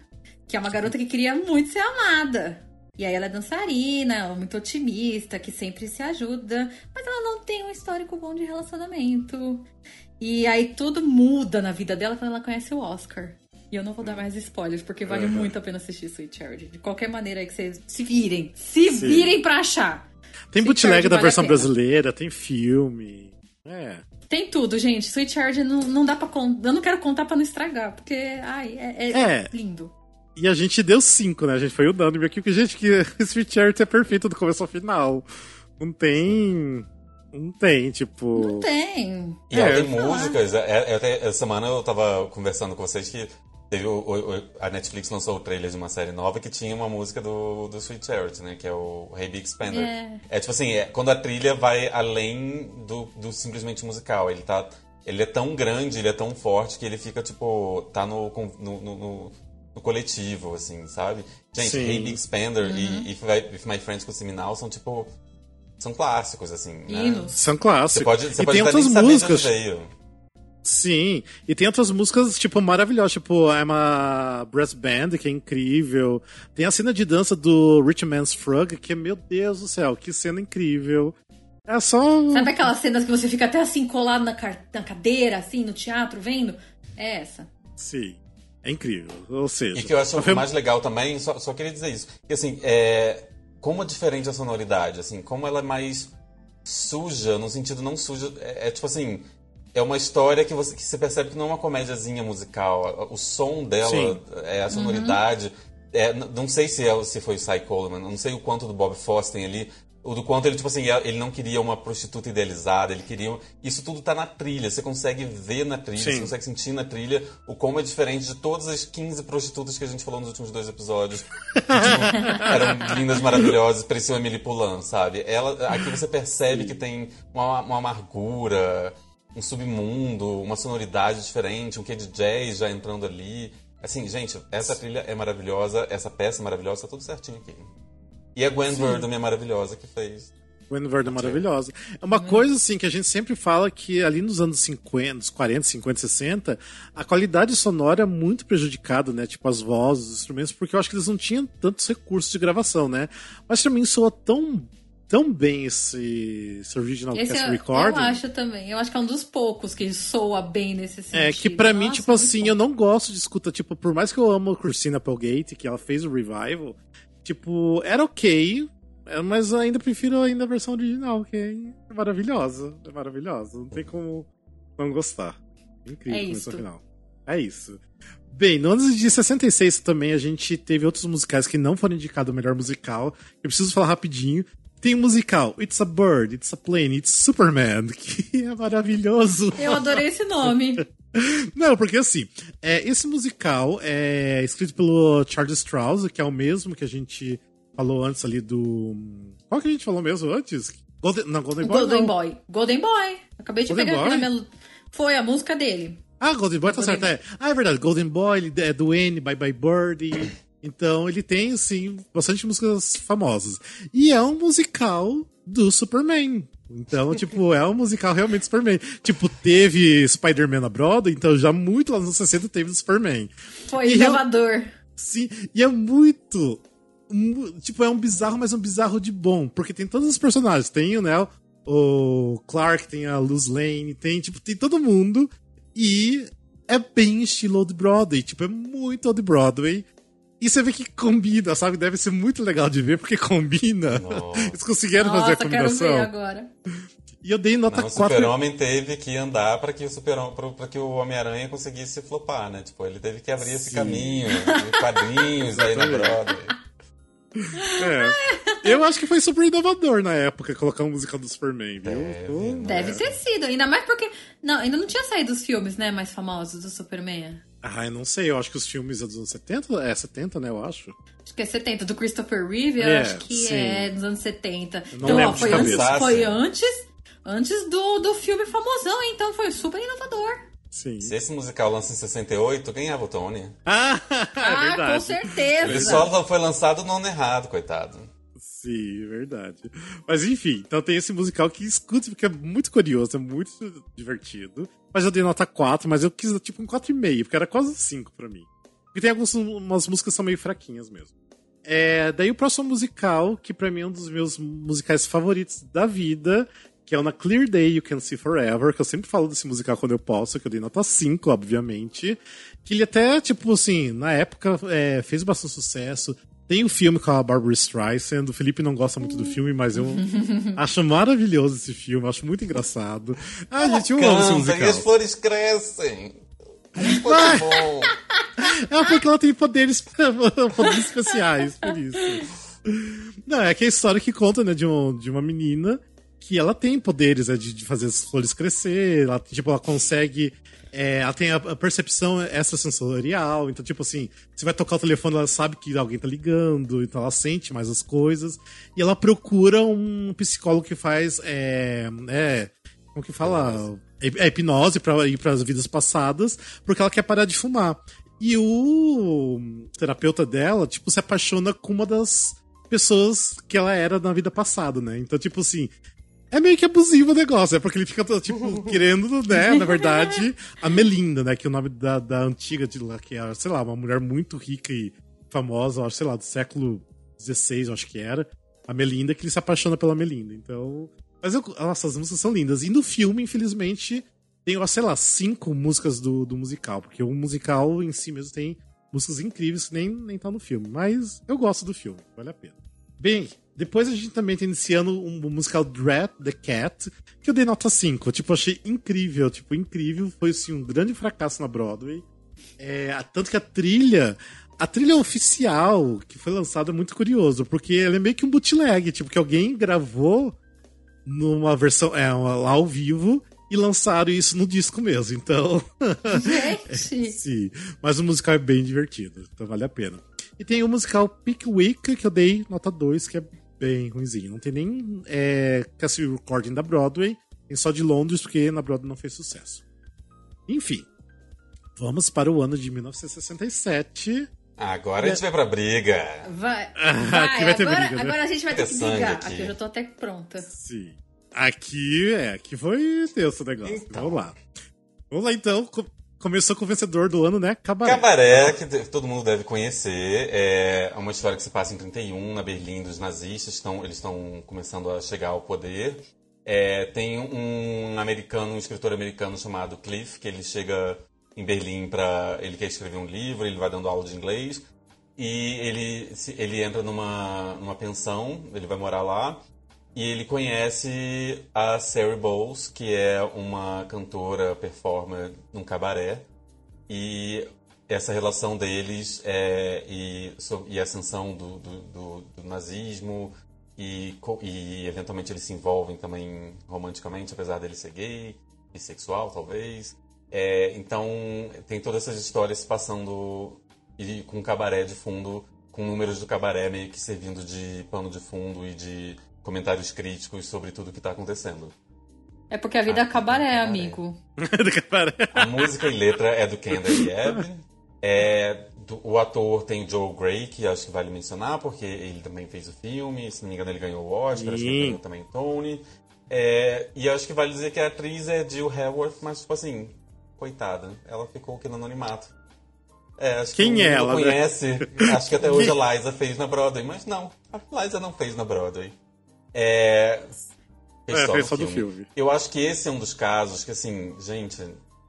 que é uma garota que queria muito ser amada. E aí ela é dançarina, muito otimista, que sempre se ajuda, mas ela não tem um histórico bom de relacionamento. E aí tudo muda na vida dela quando ela conhece o Oscar. E eu não vou dar mais spoilers, porque vale Uhum. muito a pena assistir Sweet Charity. De qualquer maneira aí que vocês se virem. Se Sim. virem pra achar. Tem Sweet bootleg Charity da vale versão brasileira, tem filme. É. Tem tudo, gente. Sweet Charity não, não dá pra contar. Eu não quero contar pra não estragar, porque, ai, é, é É. lindo. E a gente deu cinco, né? A gente foi unânime aqui, porque, gente, que Sweet Charity é perfeito do começo ao final. Não tem. Não tem, tipo. Não tem. E É, tem músicas. é- é- até essa semana eu tava conversando com vocês que teve o, o- o- a Netflix lançou o trailer de uma série nova que tinha uma música do, do Sweet Charity, né? Que é o Hey Big Spender. É. É tipo assim, é, quando a trilha vai além do, do simplesmente musical. Ele tá. Ele é tão grande, ele é tão forte que ele fica, tipo, tá no, no, no- no- coletivo, assim, sabe? Gente, Sim. Hey Big Spender Uhum. e If, I- If My Friends Me Now são, tipo, são clássicos, assim, né? São clássicos. Você pode, você e pode tem outras músicas. Sim, e tem outras músicas, tipo, maravilhosas, tipo, I'm a Brass Band, que é incrível. Tem a cena de dança do Rich Man's Frog, que é, meu Deus do céu, que cena incrível. É só. Sabe aquelas cenas que você fica até assim colado na, car- na cadeira, assim, no teatro, vendo? É essa. Sim. É incrível. Ou seja. E que eu acho foi- mais legal também, só, só queria dizer isso. Que assim, é, como é diferente a sonoridade, assim, como ela é mais suja, no sentido não suja, é, é tipo assim, é uma história que você, que você percebe que não é uma comédiazinha musical. O som dela, Sim. é, a sonoridade. é, n- não sei se, é, se foi o Cy Coleman, não sei o quanto do Bob Fosse tem ali. O do quanto ele, tipo assim, ele não queria uma prostituta idealizada, ele queria. Isso tudo tá na trilha, você consegue ver na trilha, Sim. você consegue sentir na trilha o como é diferente de todas as 15 prostitutas que a gente falou nos últimos dois episódios. Que, tipo, eram lindas, maravilhosas, pareciam Emily Poulain, sabe? Ela, aqui você percebe que tem uma, uma amargura, um submundo, uma sonoridade diferente, um quê de jazz já entrando ali. Assim, gente, essa trilha é maravilhosa, essa peça é maravilhosa, tá tudo certinho aqui. E a Gwen Verdon é maravilhosa que fez. Gwen Verdon é maravilhosa. É uma coisa assim que a gente sempre fala que ali nos anos 50, nos 40, 50, 60, a qualidade sonora é muito prejudicada, né? Tipo as vozes, os instrumentos, porque eu acho que eles não tinham tantos recursos de gravação, né? Mas pra mim soa tão tão bem esse, esse original Esse cast eu, recording. eu acho também. Eu acho que é um dos poucos que soa bem nesse sentido. É que pra mim, tipo assim, bom. eu não gosto de escutar, tipo, por mais que eu amo a Christina Applegate, que ela fez o revival, tipo, era ok, é, mas eu ainda prefiro ainda a versão original, que é maravilhosa, é maravilhosa, não tem como não gostar. Incrível, É ao final. É isso. Bem, no ano de 66 também a gente teve outros musicais que não foram indicados ao melhor musical. Eu preciso falar rapidinho. Tem o musical It's a Bird, It's a Plane, It's Superman, que é maravilhoso. Eu adorei esse nome. Não, porque assim, é, esse musical é escrito pelo Charles Strauss, que é o mesmo que a gente falou antes ali do. Qual que a gente falou mesmo antes? Golden, não, Golden Boy. Golden não. Boy. Golden Boy. Acabei de Golden pegar aqui Boy? na minha. Foi a música dele. Ah, Golden Boy tá Golden certo. É. Ah, é verdade. Golden Boy ele é do N, Bye Bye Birdie. Então ele tem, assim, bastante músicas famosas. E é um musical do Superman. Então, tipo, é um musical realmente Superman. Tipo, teve Spider-Man na Broadway, então já muito lá nos anos 60 teve o Superman. Foi E eu- inovador. Sim, e é muito. mu- Tipo, é um bizarro, mas um bizarro de bom. Porque tem todos os personagens. Tem né, o Clark, tem a Luz Lane, tem, tipo, tem todo mundo. E é bem estilo Old Broadway. Tipo, é muito Old Broadway. E você vê que combina, sabe? Deve ser muito legal de ver, porque combina. Nossa. Eles conseguiram fazer a Nossa, quero ver combinação. agora. E eu dei nota Não, o 4. super-homem teve que andar para que o super para que o Homem-Aranha conseguisse flopar, né? Tipo, ele teve que abrir esse Sim. caminho, de quadrinhos aí na Broadway. É. Eu acho que foi super inovador na época colocar uma música do Superman, viu? Deve, né? Deve ter sido, ainda mais porque. Não, ainda não tinha saído os filmes, né, mais famosos do Superman. Ah, eu não sei, eu acho que os filmes é dos anos 70, é 70, né, eu acho. Acho que é 70, do Christopher Reeve, eu É, acho que sim. é dos anos 70. Eu não Então, lembro ó, foi antes, foi antes, antes do, do filme famosão, então foi super inovador. Sim. Se esse musical lança em 68, ganhava o Tony. Ah, é Ah, com certeza. Ele só foi lançado no ano errado, coitado. Sim, verdade. Mas enfim, então tem esse musical que escuta porque é muito curioso, é muito divertido. Mas eu dei nota 4, mas eu quis dar tipo um 4,5, porque era quase 5 pra mim. Porque tem algumas umas músicas que são meio fraquinhas mesmo. É, daí o próximo musical, que pra mim é um dos meus musicais favoritos da vida, que é o Na Clear Day You Can See Forever, que eu sempre falo desse musical quando eu posso, que eu dei nota 5, obviamente. Que ele até, tipo assim, na época é, fez bastante sucesso. Tem um filme com a Barbara Streisand, o Felipe não gosta muito do filme, mas eu acho maravilhoso esse filme, acho muito engraçado. Ah, gente, eu amo esse e musical. as flores crescem. Muito bom. É porque ela tem poderes, poderes especiais, por isso. Não, é que a história que conta, né, de, um, de uma menina que ela tem poderes, né, de, de fazer as flores crescer, ela, tipo, ela consegue... é, ela tem a, a percepção extrasensorial, então, tipo assim, você vai tocar o telefone, ela sabe que alguém tá ligando, então ela sente mais as coisas. E ela procura um psicólogo que faz. É, é, como que fala? É, hipnose pra ir pras vidas passadas, porque ela quer parar de fumar. E o terapeuta dela, tipo, se apaixona com uma das pessoas que ela era na vida passada, né? Então, tipo assim, é meio que abusivo o negócio, é porque ele fica, tipo, querendo, né, na verdade, a Melinda, né, que é o nome da, da antiga de lá, que é, sei lá, uma mulher muito rica e famosa, sei lá, do século XVI, eu acho que era, a Melinda, que ele se apaixona pela Melinda, então... Mas, eu, nossa, as músicas são lindas. E no filme, infelizmente, tem, sei lá, cinco músicas do, do musical, porque o musical em si mesmo tem músicas incríveis que nem, nem tá no filme, mas eu gosto do filme, vale a pena. Bem, depois a gente também tá iniciando um musical Dread the Cat, que eu dei nota 5. Tipo, achei incrível, tipo, incrível. Foi, assim, um grande fracasso na Broadway. É, tanto que a trilha, a trilha oficial que foi lançada é muito curioso, porque ela é meio que um bootleg, tipo, que alguém gravou numa versão, é, lá ao vivo, e lançaram isso no disco mesmo, então... Gente! Sim, mas o musical é bem divertido, então vale a pena. E tem o musical Pickwick, que eu dei nota 2, que é bem ruimzinho. Não tem nem é, cast recording da Broadway, tem só de Londres, porque na Broadway não fez sucesso. Enfim, vamos para o ano de 1967. Agora a gente vai pra briga. Vai, vai, Aqui vai ter agora, briga, né? agora a gente vai ter que ter sangue brigar. aqui. Aqui eu já tô até pronta. Sim. Aqui, é, aqui foi tenso o negócio. Então. Vamos lá. Vamos lá então. Co- Começou com o vencedor do ano, né? Cabaré. Cabaré, que todo mundo deve conhecer, é uma história que se passa em 31, na Berlim dos nazistas, estão, eles estão começando a chegar ao poder. É, tem um americano, um escritor americano chamado Cliff, que ele chega em Berlim para ele quer escrever um livro, ele vai dando aula de inglês e ele ele entra numa numa pensão, ele vai morar lá e ele conhece a Sari Bowles, que é uma cantora, performer num cabaré. E essa relação deles é, e, e a ascensão do, do, do- do nazismo e, e eventualmente eles se envolvem também romanticamente, apesar dele ser gay, bissexual talvez. É, então tem todas essas histórias se passando e com cabaré de fundo, com números do cabaré meio que servindo de pano de fundo e de comentários críticos sobre tudo que está acontecendo. É porque a vida Ah, é cabaré, cabaré. amigo. do Cabaré. A música e letra é do Kendall Yebb. É, do- o ator tem Joe Gray, que acho que vale mencionar, porque ele também fez o filme. Se não me engano, ele ganhou o Oscar, acho que ele ganhou também o Tony. É, e acho que vale dizer que a atriz é Jill Haworth, mas, tipo assim, coitada, ela ficou aqui no anonimato. É, acho Quem que é ela, né? conhece. Acho que até hoje a Liza fez na Broadway, mas não, a Liza não fez na Broadway. É, É, só fez só do filme. Eu acho que esse é um dos casos que, assim, gente,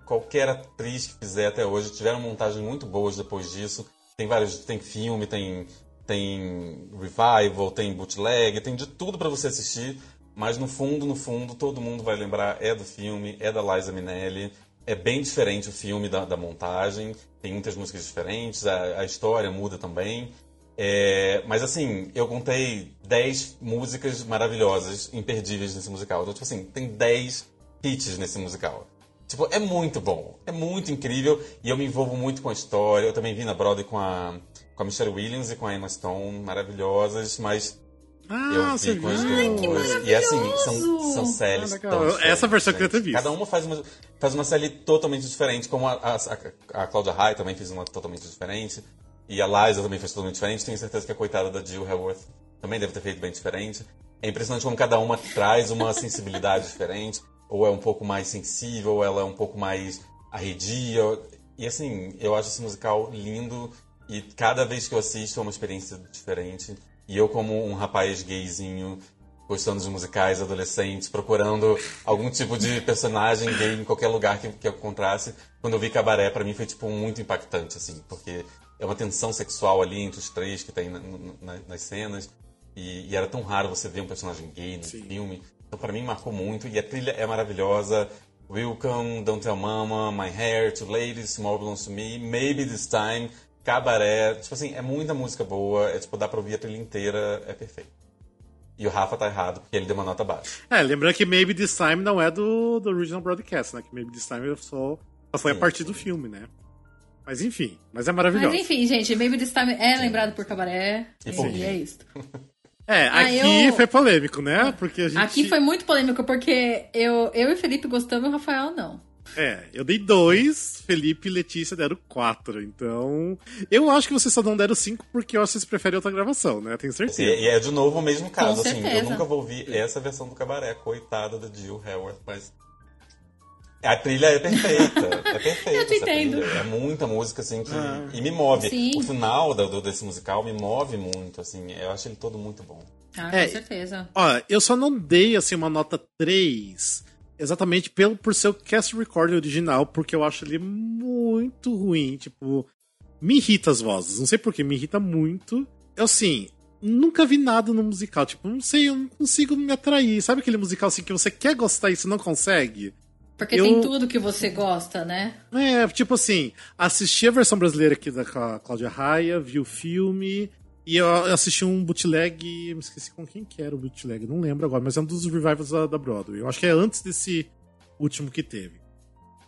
qualquer atriz que fizer até hoje, tiveram montagens muito boas depois disso. Tem vários, tem filme, tem, tem revival, tem bootleg, tem de tudo pra você assistir. Mas no fundo, no fundo, todo mundo vai lembrar é do filme, é da Liza Minnelli. É bem diferente o filme da, da montagem, tem muitas músicas diferentes, a, a história muda também. É, mas assim, eu contei 10 músicas maravilhosas, imperdíveis nesse musical. Então, tipo assim, tem 10 hits nesse musical. Tipo, é muito bom, é muito incrível e eu me envolvo muito com a história. Eu também vi na Broadway com a, com a Michelle Williams e com a Emma Stone, maravilhosas, mas Ah, eu vi com as duas. E assim, são, são séries Ah, tão Essa versão que eu tenho visto. Cada uma faz uma, faz uma série totalmente diferente, como a, a, a Cláudia Raia também fez uma totalmente diferente. E a Liza também fez totalmente diferente. Tenho certeza que a coitada da Jill Haworth também deve ter feito bem diferente. É impressionante como cada uma traz uma sensibilidade diferente. Ou é um pouco mais sensível, ou ela é um pouco mais arredia. E assim, eu acho esse musical lindo. E cada vez que eu assisto é uma experiência diferente. E eu, como um rapaz gayzinho, gostando de musicais adolescentes, procurando algum tipo de personagem gay em qualquer lugar que, que eu encontrasse. Quando eu vi Cabaré, pra mim foi tipo muito impactante, assim, porque é uma tensão sexual ali entre os três que tem na- na- nas cenas. E, e era tão raro você ver um personagem gay no filme. Então pra mim marcou muito. E a trilha é maravilhosa. Welcome, Don't Tell Mama, My Hair, Two Ladies, Small Belongs to Me, Maybe This Time, Cabaré. Tipo assim, é muita música boa. É tipo, dá pra ouvir a trilha inteira, é perfeito. E o Rafa tá errado, porque ele deu uma nota baixa. É, lembrando que Maybe This Time não é do, do original broadcast, né? Que Maybe This Time só, só foi a Sim, partir sim. do filme, né? Mas enfim, mas é maravilhoso. Mas enfim, gente, Baby This Time é lembrado por cabaré. E E, por mim. é isso. É, Ah, aqui eu- foi polêmico, né? Porque a gente. Aqui foi muito polêmico, porque eu, eu e Felipe gostamos e o Rafael não. É, eu dei dois, Felipe e Letícia deram quatro. Então. Eu acho que vocês só não deram cinco porque eu acho que vocês preferem outra gravação, né? Tenho E, certeza. e é de novo o mesmo caso, assim. certeza. Eu nunca vou ouvir essa versão do Cabaré, coitada da Jill Haworth, mas. A trilha é perfeita. É perfeita. Eu te entendo. trilha. É muita música, assim, que. Ah. E me move. Sim. O final do, desse musical me move muito, assim. Eu acho ele todo muito bom. Ah, É. com certeza. Ó, eu só não dei assim uma nota 3 exatamente pelo, por ser o cast recording original, porque eu acho ele muito ruim. Tipo, me irrita as vozes. Não sei porquê, me irrita muito. Eu, assim, nunca vi nada no musical. Tipo, não sei, eu não consigo me atrair. Sabe aquele musical assim que você quer gostar e você não consegue? Porque Eu- tem tudo que você gosta, né? É, tipo assim, assisti a versão brasileira aqui da Clá- Cláudia Raia, vi o filme, e eu assisti um bootleg, me esqueci com quem que era o bootleg, não lembro agora, mas é um dos revivals da, da Broadway. Eu acho que é antes desse último que teve.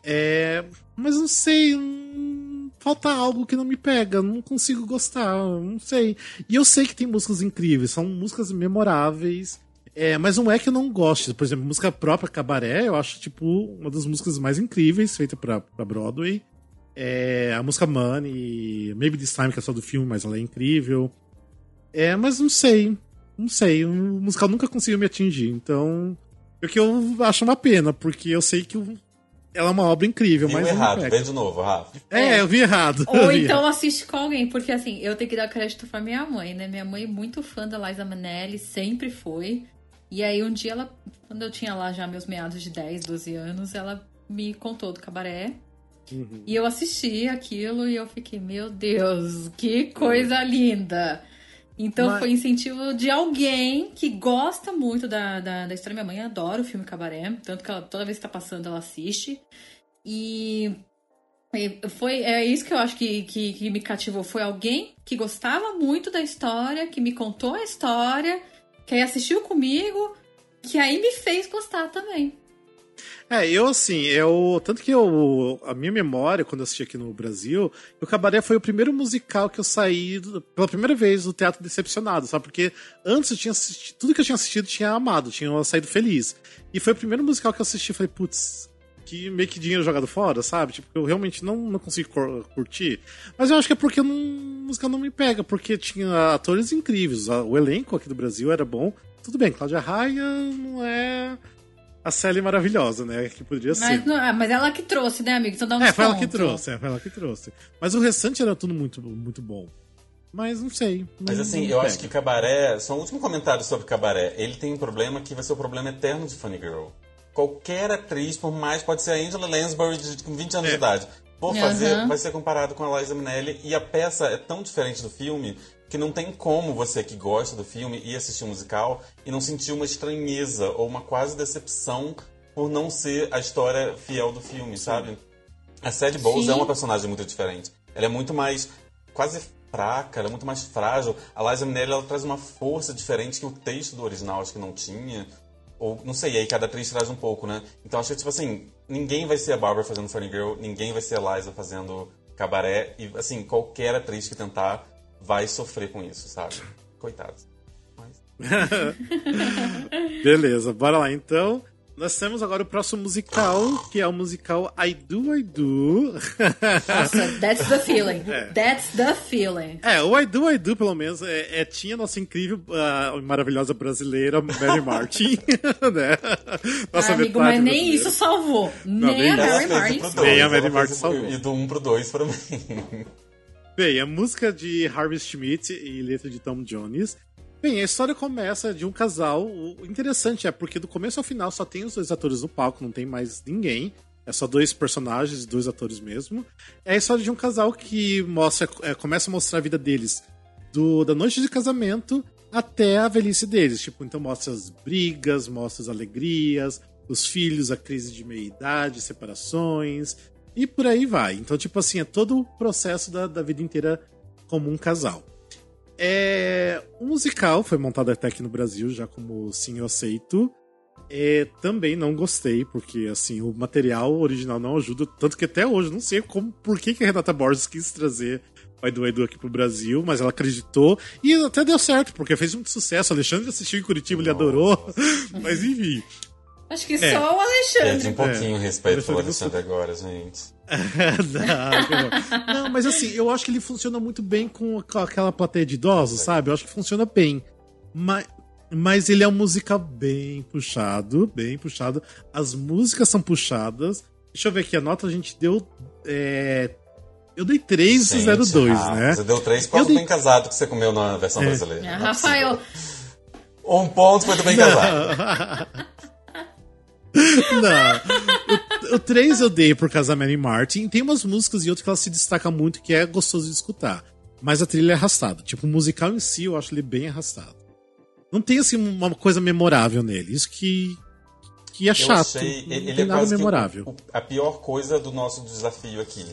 É, mas não sei, hum, falta algo que não me pega, não consigo gostar, não sei. E eu sei que tem músicas incríveis, são músicas memoráveis, é, mas não é que eu não goste. Por exemplo, música própria Cabaré, eu acho, tipo, uma das músicas mais incríveis feita pra, pra Broadway. É, a música Money, Maybe This Time, que é só do filme, mas ela é incrível. É, mas não sei. Não sei. O musical nunca conseguiu me atingir. Então. O que eu acho uma pena, porque eu sei que o- ela é uma obra incrível, Viu mas. errado, pega. vê de novo, Rafa. É, eu vi errado. Ou vi então errado. assiste com alguém, porque assim, eu tenho que dar crédito pra minha mãe, né? Minha mãe é muito fã da Liza Minnelli, sempre foi. E aí um dia ela, quando eu tinha lá já meus meados de 10, 12 anos, ela me contou do cabaré. Uhum. E eu assisti aquilo e eu fiquei, meu Deus, que coisa linda! Então Mas- foi incentivo de alguém que gosta muito da, da, da história. Minha mãe adora o filme Cabaré, tanto que ela, toda vez que tá passando ela assiste. E foi é isso que eu acho que, que, que me cativou. Foi alguém que gostava muito da história, que me contou a história, que aí assistiu comigo, que aí me fez gostar também. É, eu assim, eu. Tanto que eu. A minha memória, quando eu assisti aqui no Brasil, o Cabaré foi o primeiro musical que eu saí pela primeira vez do teatro decepcionado, sabe? Porque antes eu tinha assistido. Tudo que eu tinha assistido tinha amado, tinha saído feliz. E foi o primeiro musical que eu assisti falei, putz, que meio que dinheiro jogado fora, sabe? Tipo, eu realmente não, não consigo curtir. Mas eu acho que é porque não, o musical não me pega, porque tinha atores incríveis. a- O elenco aqui do Brasil era bom. Tudo bem, Cláudia Raia não é a Sally maravilhosa, né? Que poderia ser. Mas, não- ah, mas ela que trouxe, né, amigo? Então dá um É, foi ela que trouxe, é, foi ela que trouxe. Mas o restante era tudo muito, muito bom. Mas não sei. Mas assim, eu acho que Cabaré, só um último comentário sobre Cabaré. Ele tem um problema que vai ser o problema eterno de Funny Girl. Qualquer atriz, por mais, pode ser a Angela Lansbury de, com 20 anos É. de idade, Aham. fazer, vai ser comparado com a Liza Minnelli. E a peça é tão diferente do filme que não tem como você que gosta do filme ir assistir um musical e não sentir uma estranheza ou uma quase decepção por não ser a história fiel do filme, sabe? A Sadie Bowles Sim. é uma personagem muito diferente. Ela é muito mais quase fraca, ela é muito mais frágil. A Liza Minnelli ela traz uma força diferente que o texto do original acho que não tinha. Ou não sei, aí cada atriz traz um pouco, né? Então acho que tipo assim, ninguém vai ser a Barbara fazendo Funny Girl, ninguém vai ser a Liza fazendo cabaré e assim, qualquer atriz que tentar vai sofrer com isso, sabe? Coitados. Mas... Beleza, bora lá então. Nós temos agora o próximo musical, que é o musical I Do, I Do. Nossa, that's the feeling. É. That's the feeling. é, o I Do, I Do, pelo menos, é, é- tinha nossa incrível, ah, maravilhosa brasileira, Mary Martin, né? Nossa Ah, amigo, mas nem brasileira. isso salvou. Não, nem nem a Mary Martin. salvou. Nem a Mary Martin salvou. E do 1 um pro 2 pra mim. Bem, a música de Harvey Schmidt e letra de Tom Jones. Bem, a história começa de um casal. O interessante é porque do começo ao final só tem os dois atores no palco, não tem mais ninguém. É só dois personagens, dois atores mesmo. É a história de um casal que mostra, é, começa a mostrar a vida deles do, da noite de casamento até a velhice deles. Tipo, então mostra as brigas, mostra as alegrias, os filhos, a crise de meia-idade, separações, e por aí vai. Então, tipo assim, é todo o processo da, da vida inteira como um casal. É, o musical foi montado até aqui no Brasil, já como Sim Eu Aceito. É, também não gostei, porque assim, o material original não ajuda, tanto que até hoje não sei como, por que, que a Renata Borges quis trazer o Edu Edu aqui pro Brasil, mas ela acreditou e até deu certo, porque fez muito sucesso. Alexandre assistiu em Curitiba, ele adorou, mas enfim. Acho que É. só o Alexandre. um pouquinho o respeito pelo Alexandre agora, gente. não. Não, mas assim, eu acho que ele funciona muito bem com aquela plateia de idosos, sabe? Eu acho que funciona bem. Mas, mas ele é um musical bem puxado, bem puxado. As músicas são puxadas. Deixa eu ver aqui, a nota a gente deu. é, Eu dei 3,02, Gente, ah, né? Você deu três pontos Eu dei- bem casado que você comeu na versão brasileira. Ah, é Rafael. Um ponto foi do bem casado. Não. O, o 3 eu dei por causa da Mary Martin. Tem umas músicas e outras que ela se destaca muito, que é gostoso de escutar. mas a trilha é arrastada. Tipo, o musical em si, eu acho ele bem arrastado. Não tem, assim, uma coisa memorável nele. Isso que, que é chato. Achei, não ele, tem é nada memorável. O, a pior coisa do nosso desafio aqui.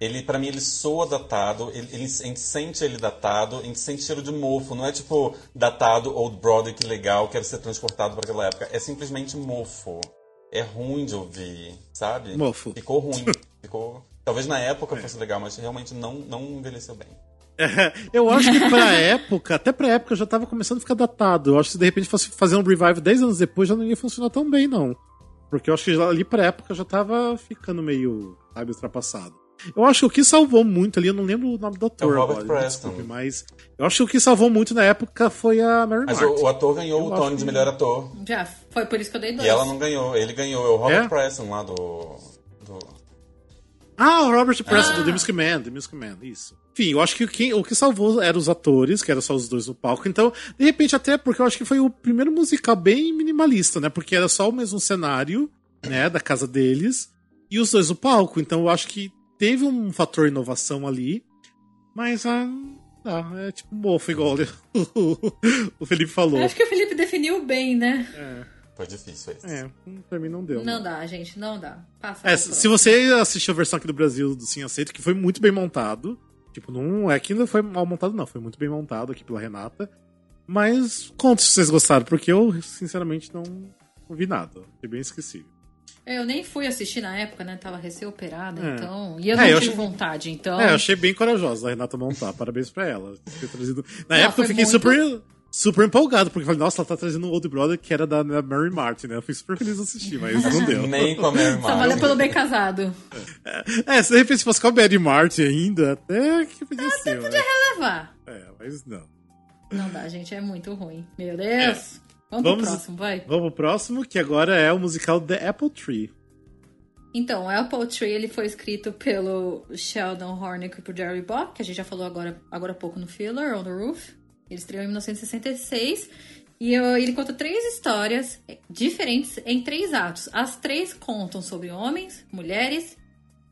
Ele, para mim, ele soa datado, ele, ele, a gente sente ele datado, a gente sente cheiro de mofo. Não é tipo datado, Old Brother, que legal, quero ser transportado para aquela época. É simplesmente mofo. É ruim de ouvir, sabe? Mofo. Ficou ruim. Ficou. Talvez na época fosse legal, mas realmente não, não envelheceu bem. É, eu acho que pra época, até pra época já tava começando a ficar datado. Eu acho que se de repente fosse fazer um revive 10 anos depois já não ia funcionar tão bem, não. Porque eu acho que ali pra época já tava ficando meio, sabe, ultrapassado. Eu acho que o que salvou muito ali, eu não lembro o nome do ator É o Robert agora, Preston. desculpe, mas eu acho que o que salvou muito na época foi a Mary Mas Martin. o, o ator ganhou Eu o Tony de que- melhor ator. Já, foi por isso que eu dei dois. E ela não ganhou. Ele ganhou. É o Robert É? Preston lá do. do... Ah, o Robert Preston, Ah. do The Music Man, The Music Man, isso. Enfim, eu acho que o que, o que salvou eram os atores, que eram só os dois no palco. Então, de repente, até porque eu acho que foi o primeiro musical bem minimalista, né? Porque era só o mesmo cenário, né, da casa deles, e os dois no palco. Então, eu acho que teve um fator inovação ali, mas, ah, ah é tipo mofo, igual o Felipe falou. Eu acho que o Felipe definiu bem, né? Foi difícil esse. É, pra mim não deu. Não dá, gente, não dá. Passa É, se você assistiu a versão aqui do Brasil do Sim Aceito, que foi muito bem montado. Tipo, não é que não foi mal montado, não. Foi muito bem montado aqui pela Renata. Mas conte se vocês gostaram, porque eu, sinceramente, não, não vi nada. Foi bem esquecível. Eu nem fui assistir na época, né? Tava recém-operada, É. então. E eu É, não eu tive acho- vontade, então. É, eu achei bem corajosa da Renata montar. Parabéns pra ela. Ter trazido... Na Não, época eu fiquei muito- super, super empolgado, porque eu falei, nossa, ela tá trazendo um Old Brother que era da, da Mary Martin, né? Eu fui super feliz de assistir, mas não deu. Nem com a Mary Martin. pelo bem casado. É, se de repente fosse com a Mary Martin ainda, até que podia ser. né? Levar. É, mas não. Não dá, gente, é muito ruim. Meu Deus. Vamos, Vamos- pro próximo, vai. Vamos pro próximo, que agora é o musical The Apple Tree. Então, o Apple Tree ele foi escrito pelo Sheldon Hornick e por Jerry Bock, que a gente já falou agora, agora há pouco no Filler, On the Roof. Ele estreou em 1966 e eu- ele conta três histórias diferentes em três atos. As três contam sobre homens, mulheres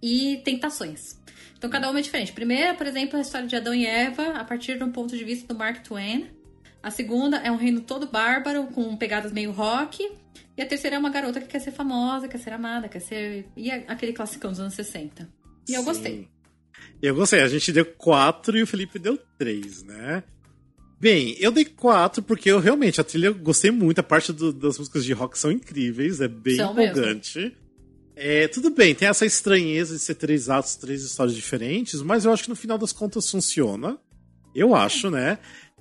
e tentações. Então, cada uma é diferente. Primeira, por exemplo, é a história de Adão e Eva a partir de um ponto de vista do Mark Twain. A segunda é um reino todo bárbaro, com pegadas meio rock. E a terceira é uma garota que quer ser famosa, quer ser amada, quer ser. E é aquele classicão dos anos 60. E eu Sim. gostei. Eu gostei. A gente deu quatro e o Felipe deu três, né? Bem, eu dei quatro porque eu realmente, a trilha eu gostei muito. A parte do- das músicas de rock são incríveis, é bem São mesmo. empolgante. É, tudo bem, tem essa estranheza de ser três atos, três histórias diferentes, mas eu acho que no final das contas funciona. Eu acho, né?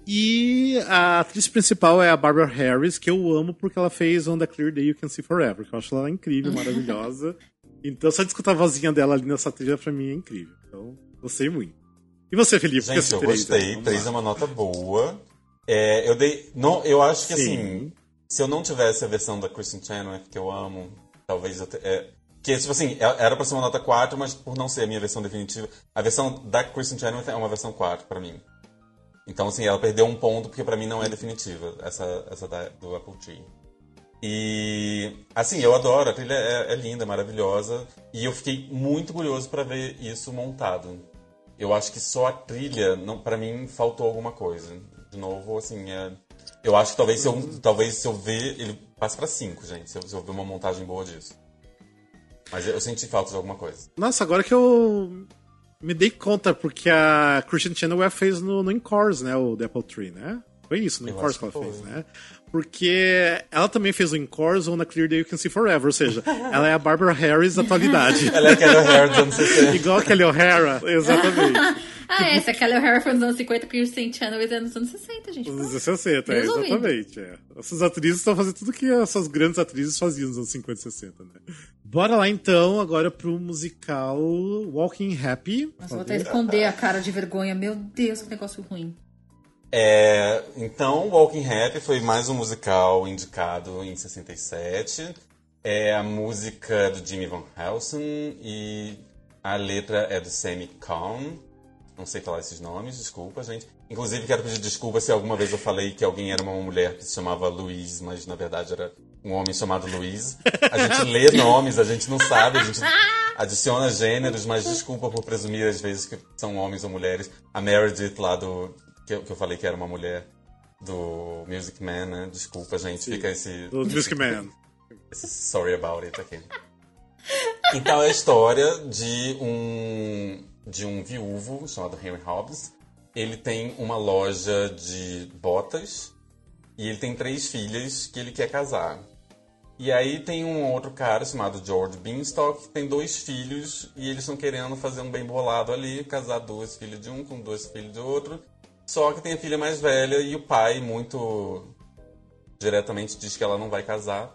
E a atriz principal é a Barbara Harris, que eu amo porque ela fez On the Clear Day You Can See Forever, que eu acho ela incrível, maravilhosa. Então, só de escutar a vozinha dela ali nessa trilha, pra mim, é incrível. Então, gostei muito. E você, Felipe? Gente, eu gostei. Três é uma nota boa. É, eu dei. Não, eu acho que Sim. assim, se eu não tivesse a versão da Kristen Chenoweth, que eu amo, talvez eu. Te, é, que, tipo assim, é- era pra ser uma nota 4, mas por não ser a minha versão definitiva, a versão da Kristen Chenoweth é uma versão 4 pra mim. Então, assim, ela perdeu um ponto porque pra mim não é definitiva, essa, essa da- do Apple Tree. E, assim, eu adoro, a trilha é, é linda, maravilhosa, e eu fiquei muito curioso pra ver isso montado. Eu acho que só a trilha, não, para mim, faltou alguma coisa. De novo, assim, é, eu acho que talvez se eu, talvez se eu ver, ele passe pra 5, gente, se eu, se eu ver uma montagem boa disso. Mas eu senti falta de alguma coisa. Nossa, agora que eu me dei conta, porque a Christian Chenoweth fez no, no Encores, né? O The Apple Tree, né? Foi isso, no acho que ela fez, né? Porque ela também fez o Encores ou na Clear Day You Can See Forever, ou seja, ela é a Barbara Harris da atualidade. Ela é aquela hair dos anos 60. Igual a Kelly O'Hara, exatamente. Ah, é, essa Kelly O'Hara foi nos anos 50, Kristen Chenoweth é nos anos 60, gente. Nos anos 60, é, exatamente. É. Essas atrizes estão fazendo tudo que essas grandes atrizes faziam nos anos 50 e 60, né? Bora lá então, agora pro musical Walking Happy. Nossa, vou até esconder a cara de vergonha. Meu Deus, que negócio ruim. É, então, Walking Happy foi mais um musical indicado em 67. É a música do Jimmy Van Helsing e a letra é do Sammy Kahn. Não sei falar esses nomes, desculpa, gente. Inclusive, quero pedir desculpa se alguma vez eu falei que alguém era uma mulher que se chamava Luiz, mas na verdade era um homem chamado Luiz. A gente lê nomes, a gente não sabe, a gente, adiciona gêneros, mas desculpa por presumir às vezes que são homens ou mulheres. A Meredith lá do. Que eu, que eu falei que era uma mulher do Music Man, né? Desculpa, gente. Fica esse. Do Music Man. esse sorry about it aqui. Então é a história de um de um viúvo chamado Henry Hobbs. Ele tem uma loja de botas e ele tem três filhas que ele quer casar. E aí tem um outro cara chamado George Beanstalk que tem dois filhos e eles estão querendo fazer um bem bolado ali, casar duas filhas de um com duas filhas de outro. Só que tem a filha mais velha e o pai muito diretamente diz que ela não vai casar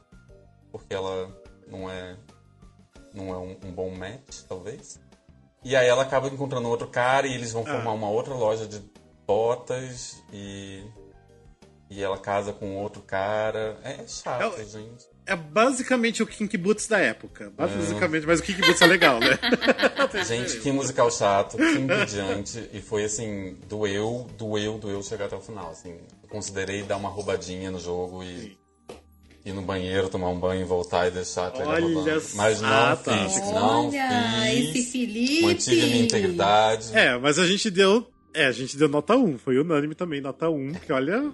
porque ela não é não é um, um bom match, talvez. E aí ela acaba encontrando outro cara e eles vão Ah. formar uma outra loja de botas e e ela casa com outro cara. É chato, gente. É basicamente o Kink Boots da época. Basicamente, mas o Kink Boots é legal, né? Gente, que musical chato, que entediante. E foi assim, doeu, doeu, doeu chegar até o final. Assim, considerei dar uma roubadinha no jogo e ir no banheiro, tomar um banho e voltar e deixar até ele Olha rodando. Mas não tá. fiz, não Olha, fiz. esse Felipe. Mantive a minha integridade. É, mas a gente deu. É, a gente deu nota 1. Foi unânime também, nota 1. Que olha.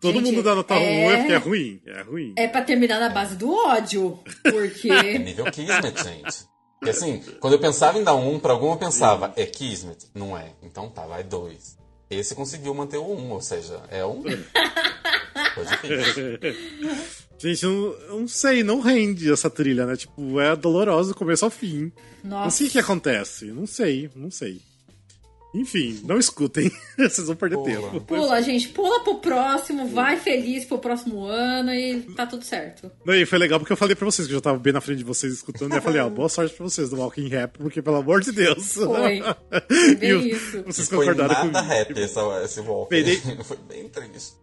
Todo Gente, mundo dá nota 1 é- é porque é ruim. É ruim. É pra terminar na base do ódio. É Porque. nível Kismet, gente. Porque assim, quando eu pensava em dar um, pra algum eu pensava, é Kismet? Não é. Então tá, vai dois. Esse conseguiu manter o um, ou seja, é um. Foi difícil. Gente, eu não, eu não sei, não rende essa trilha, né? Tipo, é dolorosa do começo ao fim. Não Nossa. sei o que acontece. Não sei, não sei. Enfim, não escutem. Vocês vão perder Pula. tempo. Pula, gente, pula pro próximo, vai feliz pro próximo ano e tá tudo certo. Não, e foi legal porque eu falei pra vocês que eu já tava bem na frente de vocês escutando. e eu falei, ó, boa sorte pra vocês do Walking Rap, porque pelo amor de Deus. Foi. Bem isso. Vocês Foi concordaram nada comigo. happy essa, esse walk. Peidei. Foi bem triste.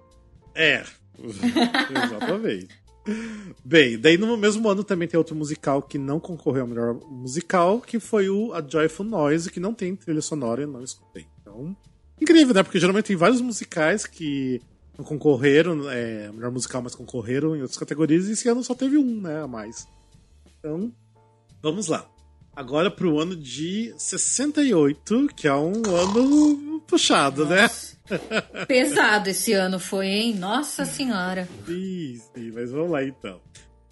É, exatamente. Bem, daí no mesmo ano também tem outro musical que não concorreu ao melhor musical, que foi o A Joyful Noise, que não tem trilha sonora e não escutei. Então, incrível, né? Porque geralmente tem vários musicais que não concorreram, é, melhor musical, mas concorreram em outras categorias, e esse ano só teve um, né, a mais. Então, vamos lá. Agora pro ano de 68, que é um ano puxado, né? Pesado esse ano foi, hein? Nossa senhora. Sim, sim, mas vamos lá então.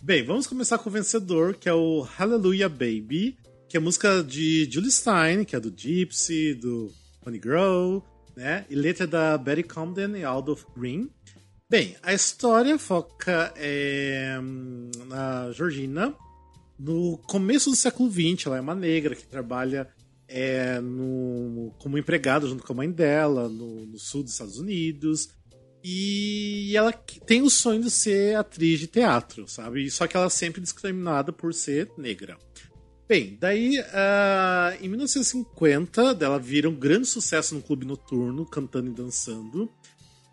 Bem, vamos começar com o vencedor, que é o Hallelujah Baby, que é música de Julie Stein, que é do Gypsy, do Honey Grow, né? E letra da Betty Comden e Aldous Green. Bem, a história foca é, na Georgina, no começo do século XX. Ela é uma negra que trabalha é, no, como empregada junto com a mãe dela no, no sul dos Estados Unidos. E ela tem o sonho de ser atriz de teatro, sabe? Só que ela é sempre discriminada por ser negra. Bem, daí ah, em 1950 ela vira um grande sucesso no clube noturno, cantando e dançando.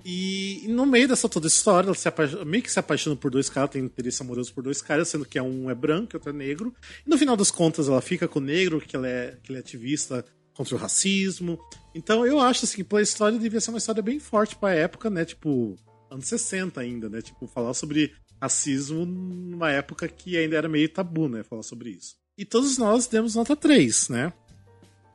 E, no meio dessa toda história, ela se apa- meio que se apaixona por dois caras, tem interesse amoroso por dois caras, sendo que é um é branco e outro é negro. E no final das contas, ela fica com o negro, que, ela é, que ele é ativista contra o racismo. Então eu acho assim, que pela história devia ser uma história bem forte pra época, né? Tipo, anos 60 ainda, né? Tipo, falar sobre racismo numa época que ainda era meio tabu, né? Falar sobre isso. E todos nós demos nota 3, né?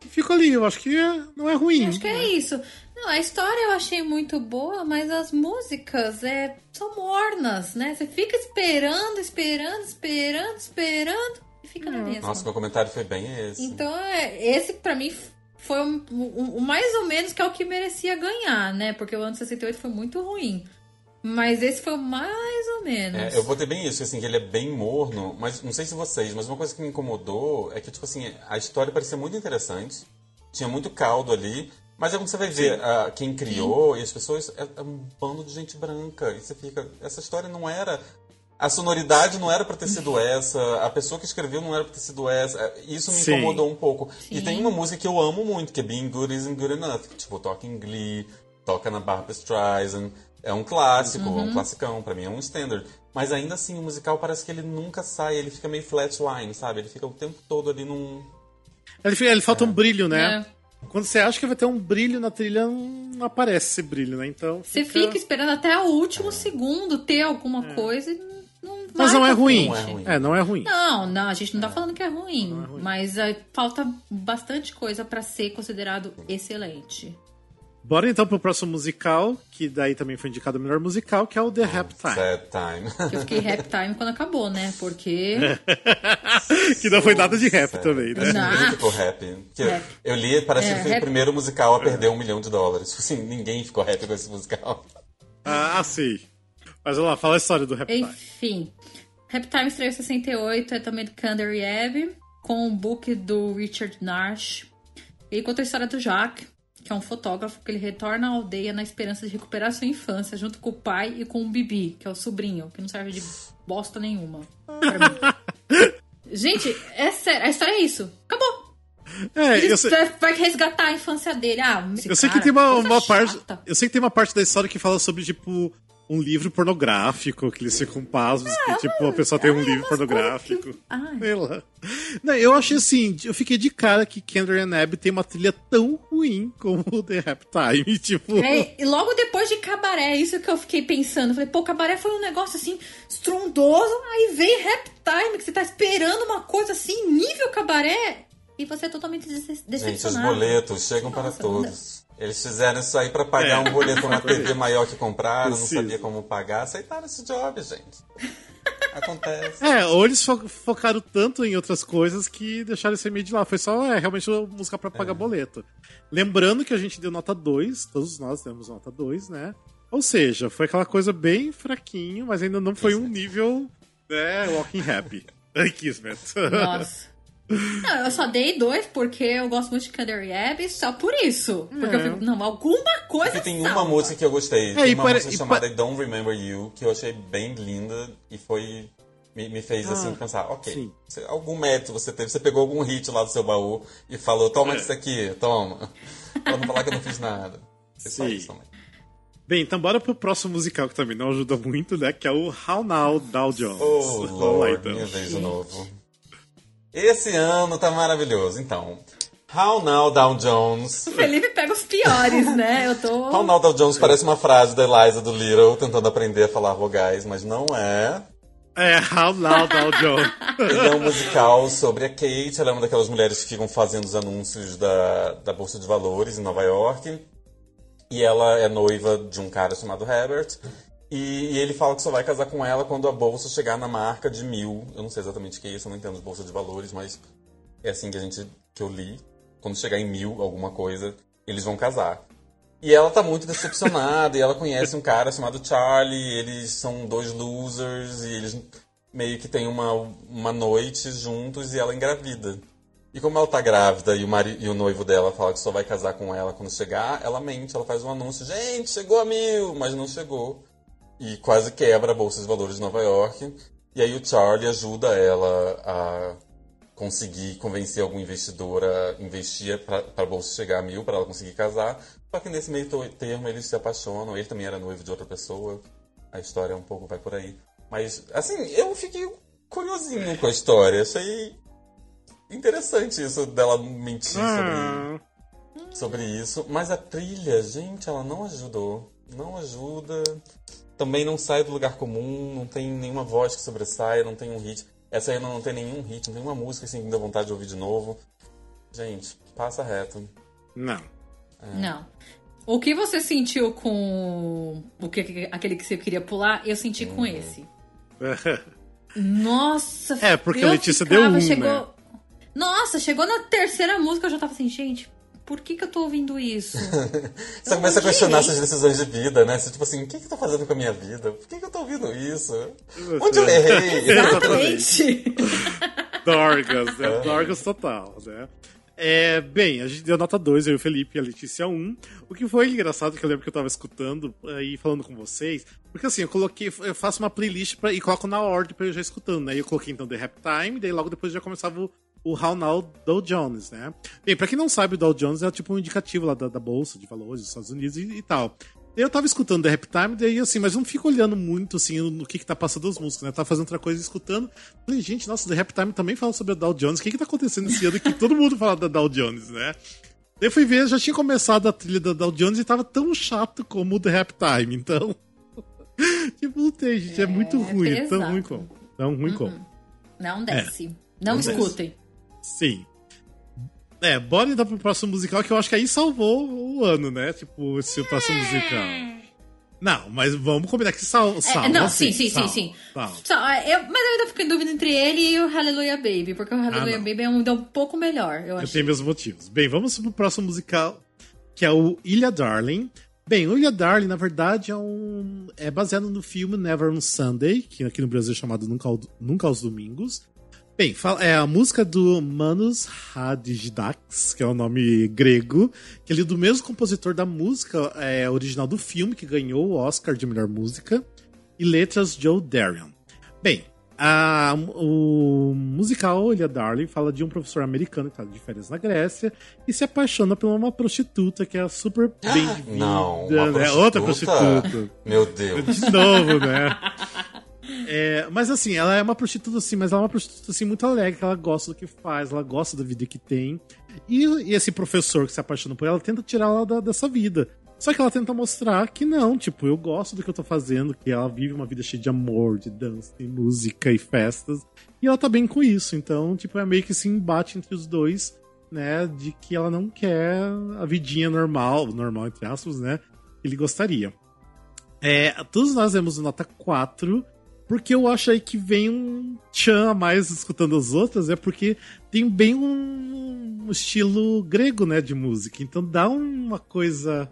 E fico ali, eu acho que é- não é ruim. Acho que é isso. Não, a história eu achei muito boa, mas as músicas é, são mornas, né? Você fica esperando, esperando, esperando, esperando e fica na mesma. Nossa, meu comentário foi bem esse. Então, é, esse pra mim foi o um, um- um mais ou menos que é o que merecia ganhar, né? Porque o ano 68 foi muito ruim. Mas esse foi o mais ou menos. É, eu vou ter bem isso, assim, que ele é bem morno, mas não sei se vocês, mas uma coisa que me incomodou é que, tipo assim, a história parecia muito interessante, tinha muito caldo ali, mas aí quando você vai ver ah, quem criou e as pessoas, é, é um bando de gente branca, e você fica, essa história não era... A sonoridade não era pra ter sido essa, a pessoa que escreveu não era pra ter sido essa. é, Isso me Sim. incomodou um pouco. E Sim. tem uma música que eu amo muito, que é Being Good Isn't Good Enough, que, tipo, toca em Glee, toca na Barbra Streisand. É um clássico, Uhum. é um classicão, pra mim é um standard. Mas ainda assim, o musical parece que ele nunca sai, ele fica meio flatline, sabe? Ele fica o tempo todo ali num. Ele, ele falta um brilho, né? É. Quando você acha que vai ter um brilho na trilha, não aparece esse brilho, né? Então. Você fica esperando até o último segundo ter alguma coisa e não Mas não vai é ruim. Não é ruim. É, não é ruim. Não, não, a gente não tá falando que é ruim, mas é, falta bastante coisa pra ser considerado excelente. Bora então pro próximo musical, que daí também foi indicado o melhor musical, que é o The Rap Time. Sad time. Que eu fiquei rap time quando acabou, né? Porque. que não foi nada de rap Sério. também, né? Ninguém ficou. Porque Rap. Eu li, parece É, que foi rap. o primeiro musical a perder um milhão de dólares. Assim, ninguém ficou happy com esse musical. Ah, sim. Mas vamos lá, fala a história do Rap Time. Enfim. Rap Time estreou em 68, é também do Kander Ebb, com o book do Richard Nash. E conta a história do Jacques, que é um fotógrafo que ele retorna à aldeia na esperança de recuperar sua infância, junto com o pai e com o Bibi, que é o sobrinho, que não serve de bosta nenhuma. Gente, é sério, a história é isso. Acabou. É, Ele sei, vai resgatar a infância dele. Ah, eu sei que tem uma, uma parte. Eu sei que tem uma parte da história que fala sobre, tipo, um livro pornográfico, que eles ficam pasmos, que, tipo, a pessoa tem um livro umas pornográfico. que- Ai. Sei lá. Não, eu achei assim, eu fiquei de cara que Kendra and Abby tem uma trilha tão ruim como o The Rap Time. Tipo. É, e logo depois de Cabaré, isso que eu fiquei pensando. Falei, pô, Cabaré foi um negócio assim, estrondoso. Aí vem Rap Time, que você tá esperando uma coisa assim, nível Cabaré. E você é totalmente dece- Gente, os decepcionado. boletos chegam para Nossa, todos. Eles fizeram isso aí pra pagar um boleto na TV maior que compraram, não Sim. sabia como pagar, aceitaram esse job, gente. Acontece. É, ou eles fo- focaram tanto em outras coisas que deixaram esse meio de lá. Foi só é, realmente uma música pra pagar boleto. Lembrando que a gente deu nota 2, todos nós demos nota 2, né? Ou seja, foi aquela coisa bem fraquinho, mas ainda não foi um nível, né, Walking Happy. Kismet. Nossa. Não, eu só dei dois porque eu gosto muito de Canary Abbey, só por isso. Porque eu fico, não, alguma coisa Porque tem salva. uma música que eu gostei. É, tem uma pare- música chamada Don't Remember You, que eu achei bem linda e foi. Me, me fez assim pensar, ok, você- algum mérito você teve, você pegou algum hit lá do seu baú e falou, toma É. isso aqui, toma. pra não falar que eu não fiz nada. Só Sim. isso também. Bem, então bora pro próximo musical que também não ajuda muito, né? Que é o How Now, Dow Jones. Oh, Vamos lá, Lord, então. minha vez de novo. Esse ano tá maravilhoso. Então, How Now Down Jones. O Felipe pega os piores, né? Eu tô. How Now Down Jones parece uma frase da Eliza do Little tentando aprender a falar vogais, mas não é. É, How Now, Dow Jones. Ele é um musical sobre a Kate, ela é uma daquelas mulheres que ficam fazendo os anúncios da, da Bolsa de Valores em Nova York. E ela é noiva de um cara chamado Herbert. E, e ele fala que só vai casar com ela quando a bolsa chegar na marca de mil. Eu não sei exatamente o que é isso, eu não entendo de bolsa de valores, mas é assim que a gente que eu li. Quando chegar em mil alguma coisa, eles vão casar. E ela tá muito decepcionada, e ela conhece um cara chamado Charlie, eles são dois losers, e eles meio que têm uma, uma noite juntos e ela engravida. E como ela tá grávida e o, mari e o noivo dela fala que só vai casar com ela quando chegar, ela mente, ela faz um anúncio, gente, chegou a mil, mas não chegou. E quase quebra a Bolsa de Valores de Nova York. E aí o Charlie ajuda ela a conseguir convencer algum investidor a investir para a bolsa chegar a mil, para ela conseguir casar. Só que nesse meio termo eles se apaixonam. Ele também era noivo de outra pessoa. A história um pouco vai por aí. Mas, assim, eu fiquei curiosinho com a história. Achei interessante isso dela mentir sobre, Ah, sobre isso. Mas a trilha, gente, ela não ajudou. Não ajuda. Também não sai do lugar comum, não tem nenhuma voz que sobressaia, não tem um hit. Essa aí não tem nenhum hit, não tem uma música assim que dá vontade de ouvir de novo. Gente, passa reto. não. Não. O que você sentiu com o que, aquele que você queria pular, eu senti com esse. Nossa, É, porque a Letícia ficava, deu um, chegou... né? Nossa, chegou na terceira música, eu já tava assim, gente, por que que eu tô ouvindo isso? Você começa a questionar suas decisões de vida, né? Você, tipo assim, o que, que eu tô fazendo com a minha vida? Por que, que eu tô ouvindo isso? Onde eu errei? Exatamente. Dorgas, né? Dorgas total, né? É, bem, a gente deu nota 2, eu e o Felipe e a Letícia 1. Um. O que foi engraçado, que eu lembro que eu tava escutando e falando com vocês, porque assim, eu coloquei, eu faço uma playlist pra, e coloco na ordem pra eu já escutando, né? Eu coloquei então The Rap Time, daí logo depois já começava o, o Now Dow Jones, né? Bem, pra quem não sabe, o Dow Jones é tipo um indicativo lá da, da Bolsa de Valores dos Estados Unidos e, e tal. Eu tava escutando The Rap Time, daí assim, mas não fico olhando muito assim no que que tá passando as músicas, né? Tava fazendo outra coisa escutando. Falei, gente, nossa, The Rap Time também fala sobre a Dow Jones. O que que tá acontecendo esse ano que todo mundo fala da Dow Jones, né? Daí eu fui ver, já tinha começado a trilha da Dow Jones e tava tão chato como o The Rap Time, então. tipo, não tem, gente, é, muito ruim, é tão ruim como. Tão ruim como. Não desce. Não, não desce. Sim. É, bora então pro próximo musical, que eu acho que aí salvou o ano, né? Tipo, esse próximo musical. Não, mas vamos combinar que sal, É, salva. não, sim, sim, sim, sim, é, eu- mas eu ainda fico em dúvida entre ele e o Hallelujah Baby, porque o Hallelujah Ah. Baby é um, ainda um pouco melhor, eu Eu acho. tenho meus motivos. Bem, vamos pro próximo musical, que é o Ilha Darling. Bem, o Ilha Darling, na verdade, é um. É baseado no filme Never on Sunday, que aqui no Brasil é chamado Nunca, Nunca aos Domingos. Bem, é a música do Manos Hadjidax, que é o nome grego, que ele é do mesmo compositor da música é, original do filme, que ganhou o Oscar de melhor música, e letras Joe Darion. Bem, a- o musical Ilha Darling fala de um professor americano que está de férias na Grécia e se apaixona por uma prostituta que é super bem-vinda. Não, uma né? Outra prostituta? prostituta. Meu Deus. De novo, né? É, mas assim, ela é uma prostituta assim, mas ela é uma prostituta assim muito alegre, ela gosta do que faz, ela gosta da vida que tem. E, e esse professor que se apaixona por ela tenta tirar ela da- dessa vida. Só que ela tenta mostrar que não, tipo, eu gosto do que eu tô fazendo, que ela vive uma vida cheia de amor, de dança, e música e festas. E ela tá bem com isso. Então, tipo, é meio que esse embate entre os dois, né? De que ela não quer a vidinha normal, normal entre aspas, né? Que ele gostaria. É, todos nós demos nota 4, porque eu acho aí que vem um tchan a mais escutando as outras, é porque tem bem um estilo grego, né, de música. Então dá uma coisa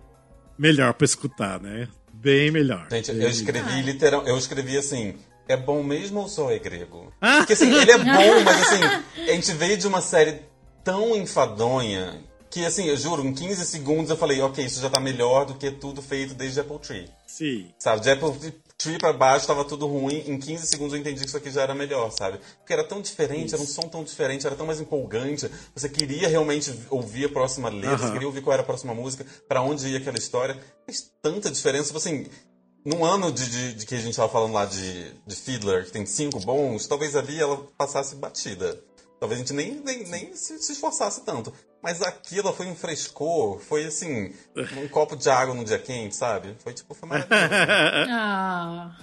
melhor pra escutar, né? Bem melhor. Gente, eu escrevi literal, eu escrevi assim, é bom mesmo ou só é grego? Ah! Porque assim, ele é bom, mas assim, a gente veio de uma série tão enfadonha que assim, eu juro, em 15 segundos eu falei, ok, isso já tá melhor do que tudo feito desde Apple Tree. Sim. Sabe, de Apple Tree pra baixo tava tudo ruim, em 15 segundos eu entendi que isso aqui já era melhor, sabe? Porque era tão diferente, era um som tão diferente, era tão mais empolgante. Você queria realmente ouvir a próxima letra, você Aham. queria ouvir qual era a próxima música, pra onde ia aquela história. Fez tanta diferença, tipo assim, num ano de, de- de que a gente tava falando lá de, de Fiddler, que tem cinco bons, talvez ali ela passasse batida. Talvez a gente nem, nem, nem se, se esforçasse tanto. Mas aquilo foi um frescor, foi assim, um copo de água num dia quente, sabe? Foi tipo, foi maravilhoso. Ah.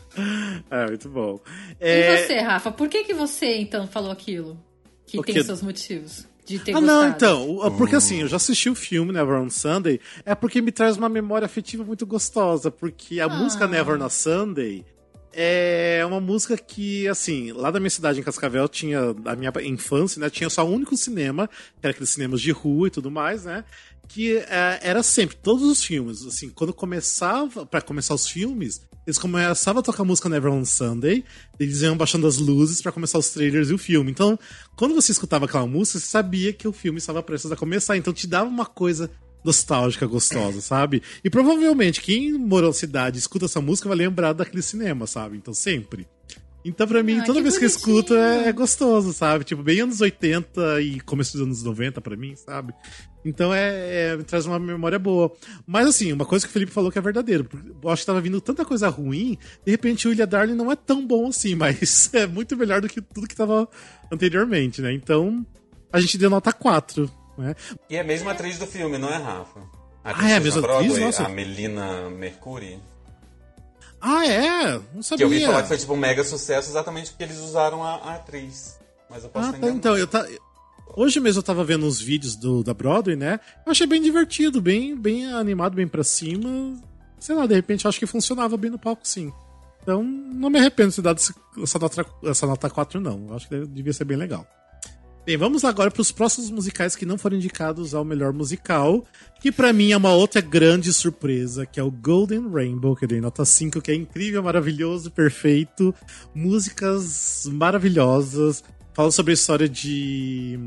É, muito bom. E É, você, Rafa, por que, que você então falou aquilo? Que O tem quê? seus motivos de ter Ah, gostado. não, então. o- Porque assim, eu já assisti o filme Never on Sunday, é porque me traz uma memória afetiva muito gostosa, porque a música Never on Sunday é uma música que, assim, lá da minha cidade, em Cascavel, tinha, da minha infância, né, tinha só um único cinema, que era aqueles cinemas de rua e tudo mais, né, que é, era sempre, todos os filmes, assim, quando começava, pra começar os filmes, eles começavam a tocar a música Never on Sunday, eles iam baixando as luzes pra começar os trailers e o filme. Então, quando você escutava aquela música, você sabia que o filme estava prestes a começar. Então, te dava uma coisa nostálgica, gostosa, sabe? E provavelmente quem morou na cidade e escuta essa música vai lembrar daquele cinema, sabe? Então, sempre. Então, pra mim, Ah, toda que vez que eu bonitinho. escuto é, é gostoso, sabe? Tipo, bem anos 80 e começo dos anos 90 pra mim, sabe? Então é, é- me traz uma memória boa. Mas assim, uma coisa que o Felipe falou que é verdadeiro. porque Eu acho que tava vindo tanta coisa ruim, de repente o Ilha Darling não é tão bom assim, mas é muito melhor do que tudo que tava anteriormente, né? Então, a gente deu nota 4, né? E é a mesma atriz do filme, não é, Rafa? A Ah, é a que mesma na atriz? Broadway, Nossa. A Melina Mercury. Ah, é? Não Que sabia. eu ouvi falar que foi tipo um mega sucesso exatamente porque eles usaram a, a atriz. Mas eu posso Ah, tá, então, eu tá... Hoje mesmo eu tava vendo uns vídeos do, da Broadway, né? Eu achei bem divertido, bem, bem animado, bem pra cima. Sei lá, de repente eu acho que funcionava bem no palco, sim. Então, não me arrependo de ter dado essa nota, essa nota 4, não. Eu acho que devia ser bem legal. Bem, vamos agora para os próximos musicais que não foram indicados ao melhor musical, que pra mim é uma outra grande surpresa, que é o Golden Rainbow, que eu dei nota 5, que é incrível, maravilhoso, perfeito, músicas maravilhosas, fala sobre a história de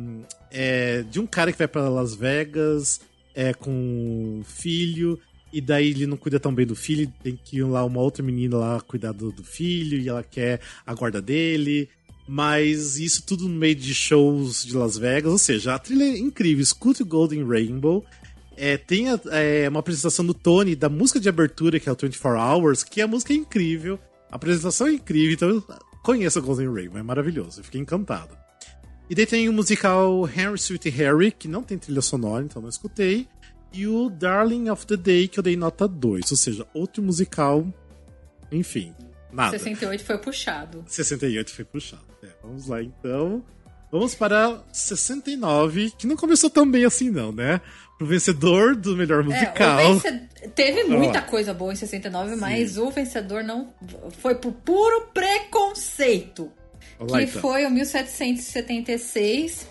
é, de um cara que vai para Las Vegas é, com um filho e daí ele não cuida tão bem do filho, tem que ir lá uma outra menina lá cuidar do, do filho e ela quer a guarda dele. Mas isso tudo no meio de shows de Las Vegas, ou seja, a trilha é incrível. Escute o Golden Rainbow. É, tem a- é, uma apresentação do Tony da música de abertura, que é o 24 Hours, que a música é incrível, a apresentação é incrível, então conheça o Golden Rainbow, é maravilhoso, eu fiquei encantado. E daí tem o musical Henry Sweet Harry, que não tem trilha sonora, então não escutei. E o Darling of the Day, que eu dei nota 2, ou seja, outro musical, enfim. Nada. 68 foi puxado. 68 foi puxado. É, vamos lá então. Vamos para 69, que não começou tão bem assim, não, né? Pro vencedor do melhor musical. É, o vencedor, teve muita coisa boa em 69, mas o vencedor não foi por puro preconceito. Que então. foi o 1776,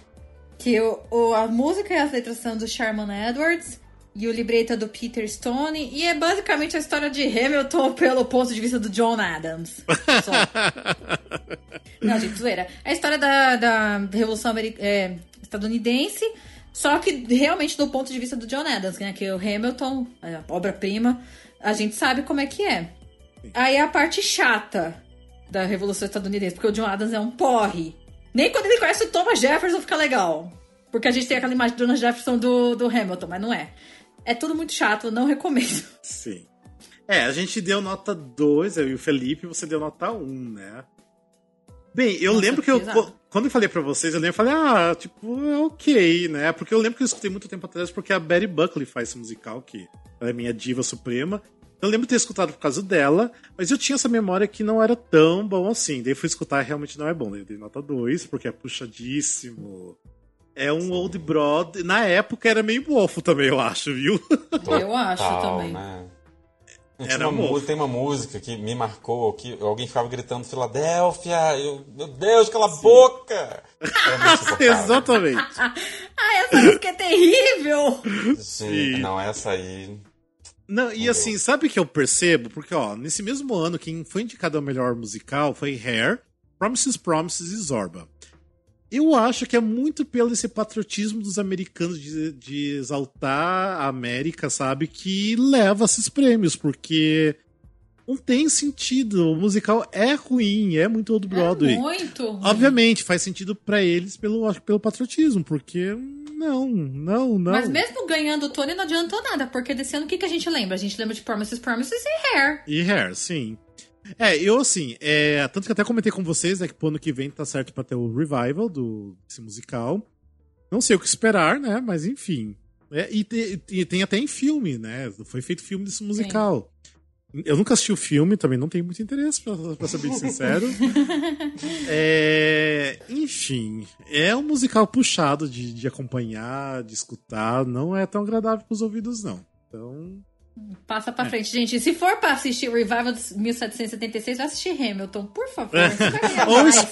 que o, o- a música e as letras são do Sherman Edwards e o libreto é do Peter Stone, e é basicamente a história de Hamilton pelo ponto de vista do John Adams. Só. Não, gente, zoeira. É a história da, da Revolução Ameri- é, estadunidense, só que realmente do ponto de vista do John Adams, né? Que o Hamilton, a obra-prima, a gente sabe como é que é. Aí a parte chata da Revolução Estadunidense, porque o John Adams é um porre. Nem quando ele conhece o Thomas Jefferson fica legal. Porque a gente tem aquela imagem do Thomas Jefferson do, do Hamilton, mas não é. É tudo muito chato, eu não recomendo. Sim. É, a gente deu nota 2, eu e o Felipe, você deu nota 1, né? Bem, eu Nossa, lembro que eu. pesado. Quando eu falei pra vocês, eu lembro, falei, ah, tipo, é ok, né? Porque eu lembro que eu escutei muito tempo atrás, porque a Betty Buckley faz esse musical, que ela é minha diva suprema. Eu lembro de ter escutado por causa dela, mas eu tinha essa memória que não era tão bom assim. Daí fui escutar realmente não é bom. Daí eu dei nota 2, porque é puxadíssimo. É um old broad. Na época era meio mofo também, eu acho, viu? Eu acho Total, também. Né? Era uma tem uma música que me marcou, que alguém ficava gritando Filadélfia, eu, meu Deus, cala a boca! Exatamente. Ah, essa música é terrível! Gente, Sim. não, essa aí. Não, e assim, sabe o que eu percebo? Porque, ó, nesse mesmo ano, quem foi indicado ao melhor musical foi Hair, Promises, Promises e Zorba. Eu acho que é muito pelo esse patriotismo dos americanos de, de exaltar a América, sabe? Que leva esses prêmios, porque não tem sentido. O musical é ruim, é muito Old Broadway. É muito. ruim. Obviamente, faz sentido pra eles pelo, pelo patriotismo, porque não, não, não. Mas mesmo ganhando o Tony não adiantou nada, porque desse ano o que, que a gente lembra? A gente lembra de Promises, Promises e Hair. E Hair, sim. É, eu assim, é, tanto que até comentei com vocês, né, que pro ano que vem tá certo pra ter o revival do, desse musical. Não sei o que esperar, né, mas enfim. É, e, te- e tem até em filme, né, foi feito filme desse musical. Eu nunca assisti o filme, também não tenho muito interesse, pra, pra ser bem sincero. É, enfim, é um musical puxado de, de acompanhar, de escutar, não é tão agradável pros ouvidos, não. Então, Passa É. pra frente, gente. Se for pra assistir o Revival de 1776, vai assistir Hamilton, por favor. Ganhar Ou es-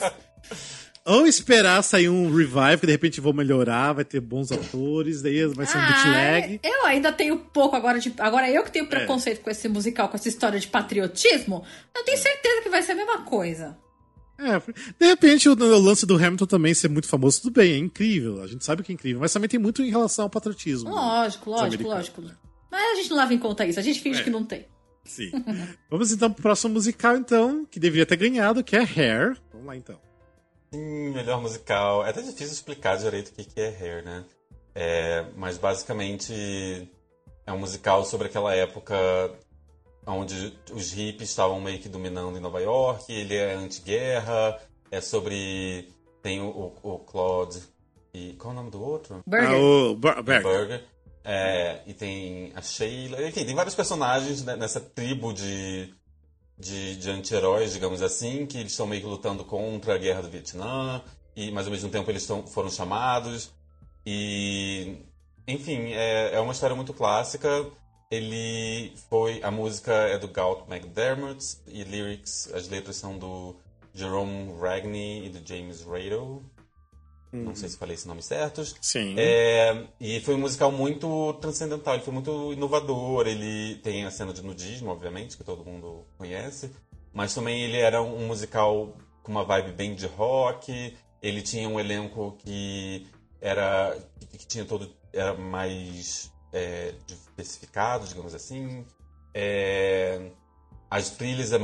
Ou esperar sair um revive, que de repente vão melhorar, vai ter bons atores, daí vai ser um bootleg. Ah, eu ainda tenho pouco agora de. Agora eu que É. tenho preconceito com esse musical, com essa história de patriotismo, eu tenho certeza que vai ser a mesma coisa. É, de repente o, o lance do Hamilton também ser muito famoso, tudo bem, é incrível, a gente sabe que é incrível, mas também tem muito em relação ao patriotismo. Lógico, Dos lógico, lógico. Mas a gente não leva em conta isso, a gente finge É. que não tem. Sim. Vamos então pro próximo musical, então, que deveria ter ganhado, que é Hair. Vamos lá então. Sim, melhor musical. É até difícil explicar direito o que que é Hair, né? É, mas basicamente é um musical sobre aquela época onde os hippies estavam meio que dominando em Nova York. Ele é anti-guerra. É sobre. Tem o, o, o Claude e. Qual é o nome do outro? Burger. Ah, o Bur- Burger. Burger. É, e tem a Sheila. Enfim, tem vários personagens né, nessa tribo de, de, de anti-heróis, digamos assim, que eles estão meio que lutando contra a guerra do Vietnã, e, mas ao mesmo tempo eles tão, foram chamados. E. Enfim, é, é uma história muito clássica. Ele foi. A música é do Galt McDermott, e lyrics, as letras são do Jerome Ragney e do James Rado. Não sei se falei esse nome certos. Sim. É, e foi um musical muito transcendental, ele foi muito inovador. Ele tem a cena de nudismo, obviamente, que todo mundo conhece, mas também ele era um musical com uma vibe bem de rock. Ele tinha um elenco que era que tinha todo era mais é, diversificado, digamos assim. É, as trilhas é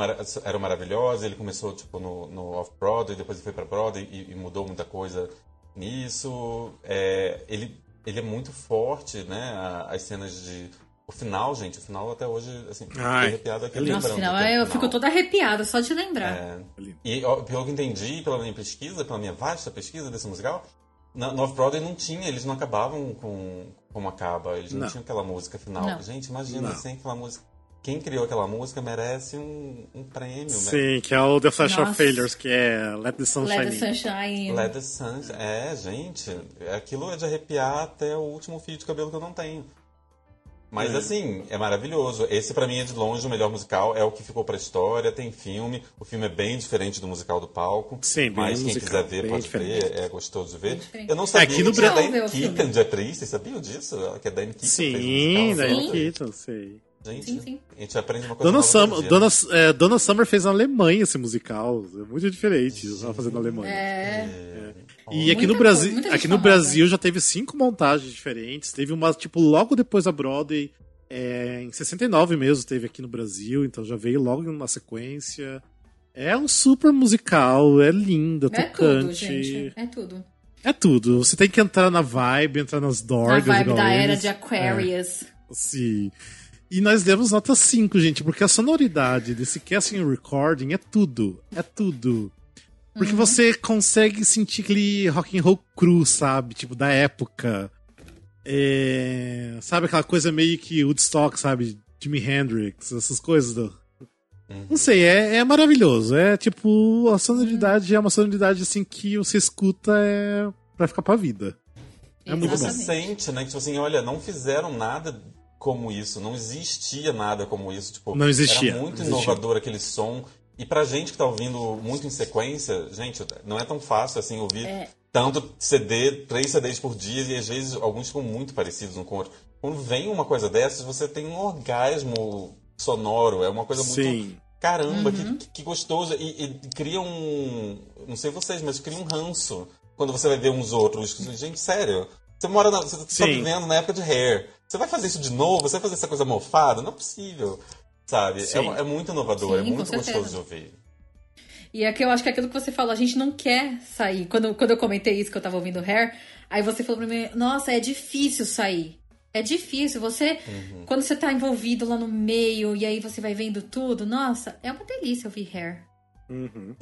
eram maravilhosas. Ele começou tipo no, no off Broadway, depois ele foi para Broadway e, e mudou muita coisa nisso. É, ele, ele é muito forte, né? As cenas de. O final, gente, o final até hoje, assim, fiquei Ai, arrepiado aqui é. Nossa, lembrando. afinal, do eu final. fico toda arrepiada só de lembrar. É, lindo. e ó, pelo que entendi, pela minha pesquisa, pela minha vasta pesquisa desse musical, na, no Off-Broadway não tinha, eles não acabavam com como acaba, eles não, Não. tinham aquela música final. Não. Gente, imagina, Não. sem aquela música. Quem criou aquela música merece um, um prêmio. né? Sim, que é o The Flash of Nossa. Failures, que é Let the Sun Let the Shine In. Sunshine. Let the Sun... É, gente, aquilo é de arrepiar até o último fio de cabelo que eu não tenho. Mas É. assim, é maravilhoso. Esse pra mim é de longe o melhor musical, é o que ficou pra história, tem filme. O filme é bem diferente do musical do palco. Sim, bem Mas quem musical, quiser ver pode diferente. ver, é gostoso de ver. Eu não sabia Aqui no que a Brasil- Diane Ver o filme. Keaton de atriz, vocês sabiam disso? Que a Diane Keaton Sim, Sim. Keaton, sei. Gente, Sim, sim. a gente aprende uma coisa Dona, nova Summer, dia. Dona, é, Donna Summer fez na Alemanha esse musical. É muito diferente ela fazendo na Alemanha. É. E aqui Muita no Brasil, aqui no famosa. Brasil já teve cinco montagens diferentes. Teve uma, tipo, logo depois da Broadway, é, em 69 mesmo, teve aqui no Brasil, então já veio logo na sequência. É um super musical, é linda, É tudo, tocante. gente. É tudo. É tudo. Você tem que entrar na vibe, entrar nas A dorgas. vibe igual da era de Aquarius. Sim. E nós demos nota 5, gente, porque a sonoridade desse casting recording é tudo. É tudo. Porque Uhum. você consegue sentir aquele rock and roll cru, sabe? Tipo, da época. É, Sabe aquela coisa meio que Woodstock, sabe? Jimi Hendrix, essas coisas do... Não sei, é, é maravilhoso. É tipo, a sonoridade é uma sonoridade assim que você escuta é pra ficar pra vida. É muito bom. Você sente, né? Que, tipo assim, olha, não fizeram nada como isso, não existia nada como isso. Tipo, Não existia, Era muito existia. inovador aquele som. E pra gente que tá ouvindo muito em sequência, gente, não é tão fácil assim ouvir É. tanto CD, três CDs por dia, e às vezes alguns ficam muito parecidos um com o outro. Quando vem uma coisa dessas, você tem um orgasmo sonoro, é uma coisa muito. Sim. Caramba, Uhum. que, que gostoso. E, e cria um. Não sei vocês, mas cria um ranço quando você vai ver uns outros. Gente, sério. Você mora na, você tá vivendo na época de hair. Você vai fazer isso de novo? Você vai fazer essa coisa mofada? Não é possível. Sabe? É, é muito inovador, Sim, é muito gostoso de ouvir. E aqui eu acho que é aquilo que você falou, a gente não quer sair. Quando, quando eu comentei isso que eu tava ouvindo Hair, aí você falou pra mim, nossa, é difícil sair. É difícil. Você, Uhum. quando você tá envolvido lá no meio e aí você vai vendo tudo, nossa, é uma delícia ouvir Hair. Uhum.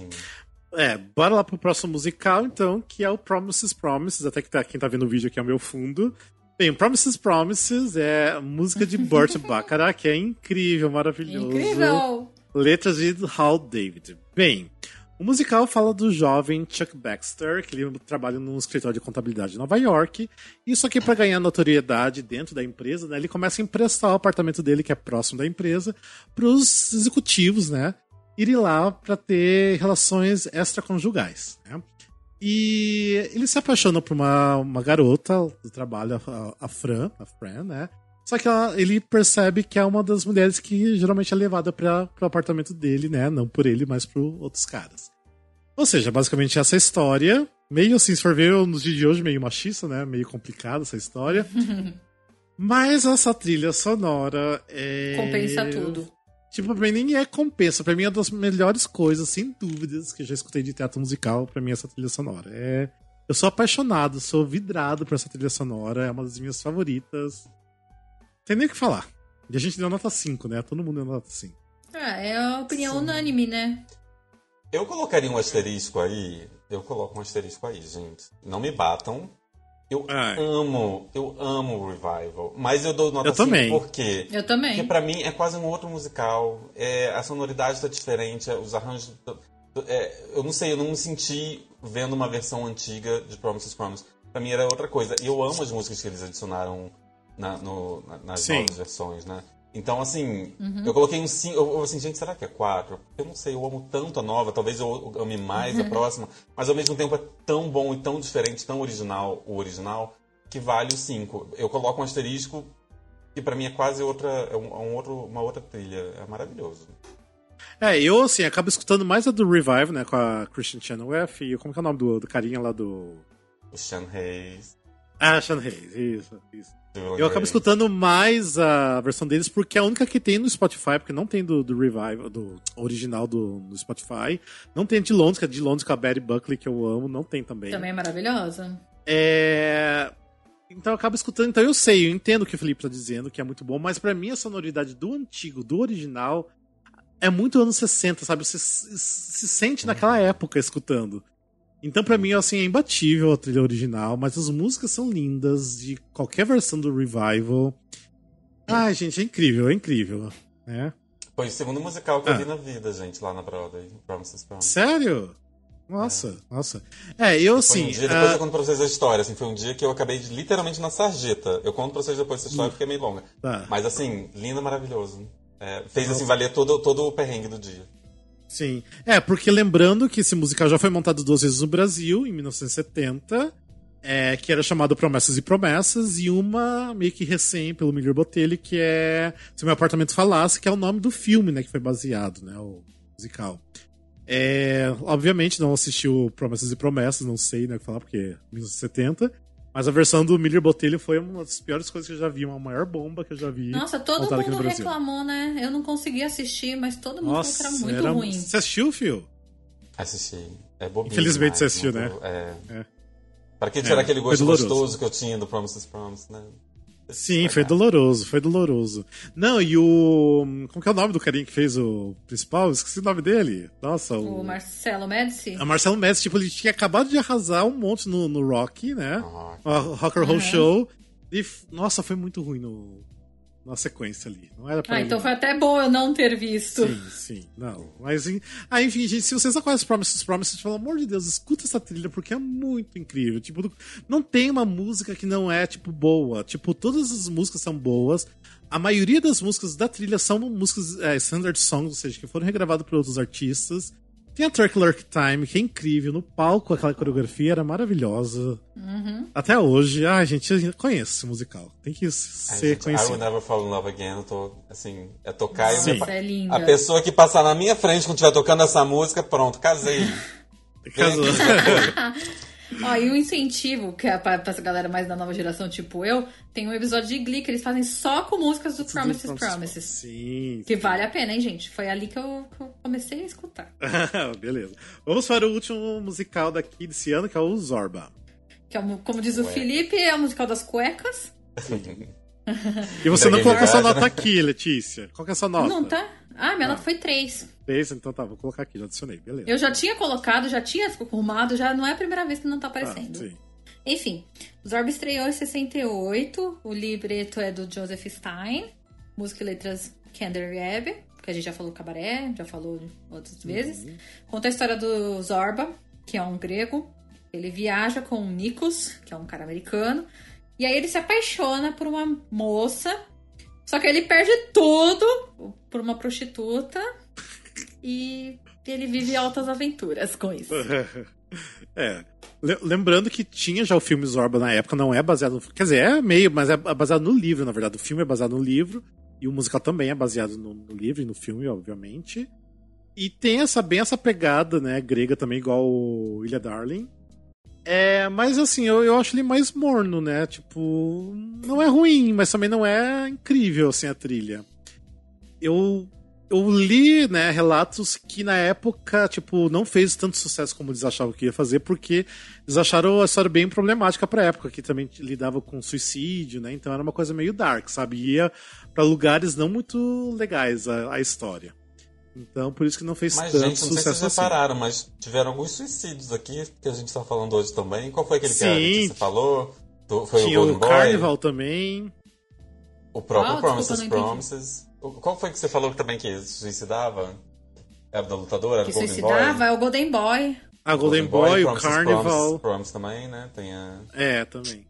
É, bora lá pro próximo musical, então, que é o Promises Promises, até que tá, quem tá vendo o vídeo aqui é o meu fundo. Bem, Promises Promises é música de Burt Bacharach, que é incrível, maravilhoso. Incrível! Letras de Hal David. Bem, o musical fala do jovem Chuck Baxter, que ele trabalha num escritório de contabilidade em Nova York. E só que para ganhar notoriedade dentro da empresa, né, ele começa a emprestar o apartamento dele, que é próximo da empresa, para os executivos, né? Irem lá para ter relações extraconjugais. Né? E ele se apaixona por uma, uma garota do trabalho, a, a Fran, a Fran, né? Só que ela- ele percebe que é uma das mulheres que geralmente é levada para o apartamento dele, né? Não por ele, mas por outros caras. Ou seja, basicamente essa história, meio assim, se for ver nos dias de hoje, meio machista, né? Meio complicada essa história. Mas essa trilha sonora é. Compensa tudo. Tipo, pra mim nem é compensa. Pra mim é uma das melhores coisas, sem dúvidas, que eu já escutei de teatro musical. Pra mim, essa trilha sonora. É... Eu sou apaixonado, sou vidrado por essa trilha sonora. É uma das minhas favoritas. Tem nem o que falar. E a gente deu nota 5, né? Todo mundo deu nota 5. Ah, é a opinião unânime, né? Eu colocaria um asterisco aí. Eu coloco um asterisco aí, gente. Não me batam. Eu Ai. amo, eu amo o Revival. Mas eu dou nota Eu 5 também. por quê? Eu também. Porque pra mim é quase um outro musical. É, a sonoridade tá diferente, é, os arranjos. é, eu não sei, eu não me senti vendo uma versão antiga de Promises Promise. Pra mim era outra coisa. E eu amo as músicas que eles adicionaram na- no- na- nas Sim. novas versões, né? Então, assim, Uhum. eu coloquei um 5. Eu, eu, assim, gente, será que é 4? Eu não sei, eu amo tanto a nova, talvez eu ame mais a próxima, mas ao mesmo tempo é tão bom e tão diferente, tão original o original, que vale o 5. Eu coloco um asterisco que pra mim é quase outra, é um, é um outro, uma outra trilha. É maravilhoso. É, eu, assim, acabo escutando mais a do Revive, né? Com a Christian Chenoweth e como que é o nome do, do carinha lá do... O Sean Hayes. Ah, Sean Hayes, isso, isso. Julian Eu acabo Grey. escutando mais a versão deles porque é a única que tem no Spotify, porque não tem do, do Revival, do original do, do Spotify. Não tem a de Londres, que é de Londres com a Betty Buckley, que eu amo, não tem também. Também é maravilhosa. É... Então eu acabo escutando, então eu sei, eu entendo o que o Felipe tá dizendo, que é muito bom, mas pra mim a sonoridade do antigo, do original, é muito anos 60, sabe? Você se, se sente naquela época escutando. Então pra mim, assim, é imbatível a trilha original, mas as músicas são lindas, de qualquer versão do Revival. Ai, gente, é incrível, é incrível. né? Foi o segundo musical que eu Ah. vi na vida, gente, lá na Broadway. Promises Promises. Sério? Nossa, nossa. É, eu Foi assim. um dia, depois ah, eu conto pra vocês a história, assim, foi um dia que eu acabei de, literalmente na sarjeta. Eu conto pra vocês depois essa história porque é meio longa. Tá. Mas assim, lindo, maravilhoso. É, fez assim, valer todo, todo o perrengue do dia. Sim. É, porque lembrando que esse musical já foi montado duas vezes no Brasil, em 1970, é, que era chamado Promessas e Promessas, e uma meio que recém pelo Miguel Botelho, que é Se Meu Apartamento Falasse, que é o nome do filme, né, que foi baseado, né, o musical. É, obviamente não assistiu Promessas e Promessas, não sei né, o que falar, porque é 1970. Mas a versão do Miller Botelho foi uma das piores coisas que eu já vi, uma maior bomba que eu já vi. Nossa, todo no mundo Brasil. reclamou, né? Eu não consegui assistir, mas todo mundo Nossa, falou que era muito era- ruim. Você assistiu, Fio? Assisti. É bobinho. Infelizmente você assistiu, muito- né? É. É. Pra que tirar É, aquele gosto gostoso que eu tinha do Promises Promises, né? Sim, foi doloroso, foi doloroso. Não, e o. Como que é o nome do carinha que fez o principal? Esqueci o nome dele. Nossa, o. O Marcelo Médici. A Marcelo Messi, tipo, ele tinha acabado de arrasar um monte no, no Rock, né? Ah, O Rock and Roll Uhum. Show. E, nossa, foi muito ruim no, na sequência ali. Não era pra Ah, então foi até bom eu não ter visto. Sim, sim, não. Mas, ah, enfim, gente, se vocês não conhecem Promises Promises, pelo amor de Deus, escuta essa trilha porque é muito incrível. Tipo, não tem uma música que não é, tipo, boa. Tipo, todas as músicas são boas. A maioria das músicas da trilha são músicas é, standard songs, ou seja, que foram regravadas por outros artistas. Tem a Circular Time, que é incrível. No palco, aquela coreografia era maravilhosa. Uhum. Até hoje, ah, gente, eu conheço esse musical. Tem que Ai, ser gente, I Will conhecido. Never Fall in Love Again, eu tô, assim, é tocar e Sim. eu me... Nossa, é. A pessoa que passar na minha frente quando estiver tocando essa música, pronto, casei. Casou. Ó, e o incentivo, que é pra, pra essa galera mais da nova geração, tipo eu, tem um episódio de Glee que eles fazem só com músicas do Promises Promises. Sim. Que vale a pena, hein, gente? Foi ali que eu, que eu comecei a escutar. Beleza. Vamos para o último musical daqui desse ano, que é o Zorba. Que é, o- como diz o Ué. Felipe, é o musical das cuecas. E você não colocou sua realidade, nota né? aqui, Letícia. Qual que é a sua nota? Não tá? Ah, minha nota foi 3. Três? Então tá, vou colocar aqui, já adicionei. Beleza. Eu já tinha colocado, já tinha arrumado, já não é a primeira vez que não tá Ah, aparecendo. sim. Enfim, Zorba estreou em 68, o libreto é do Joseph Stein, música e letras Kander Reb, que a gente já falou cabaré, já falou outras vezes. Conta a história do Zorba, que é um grego. Ele viaja com o Nikos, que é um cara americano, e aí ele se apaixona por uma moça, só que ele perde tudo por uma prostituta e ele vive altas aventuras com isso. É. Le- Lembrando que tinha já o filme Zorba na época, não é baseado no. Quer dizer, é meio, mas é baseado no livro, na verdade. O filme é baseado no livro. E o musical também é baseado no, no livro e no filme, obviamente. E tem essa bem essa pegada, né, grega também, igual o Ilha Darling. É, mas assim, eu, eu acho ele mais morno, né? Tipo, não é ruim, mas também não é incrível, assim, a trilha. Eu, eu li, né, relatos que na época, tipo, não fez tanto sucesso como eles achavam que ia fazer, porque eles acharam a história bem problemática pra época, que também lidava com suicídio, né? Então era uma coisa meio dark, sabe? Ia pra lugares não muito legais a, a história. Então, por isso que não fez Mas, tanto gente, não sei se sucesso vocês assim. repararam, mas tiveram alguns suicídios aqui que a gente tá falando hoje também. Qual foi aquele que a Sim. Letícia falou? Do- Foi Tinha o o? Carnival também. O próprio Ah, desculpa, Promises. Promises. O- Qual foi que você falou que também que suicidava? Era da lutadora? Era Que o Golden suicidava Boy? é o Golden Boy. A Golden Boy, o Promises, Carnival. Promises também, né? Tem a... É, também.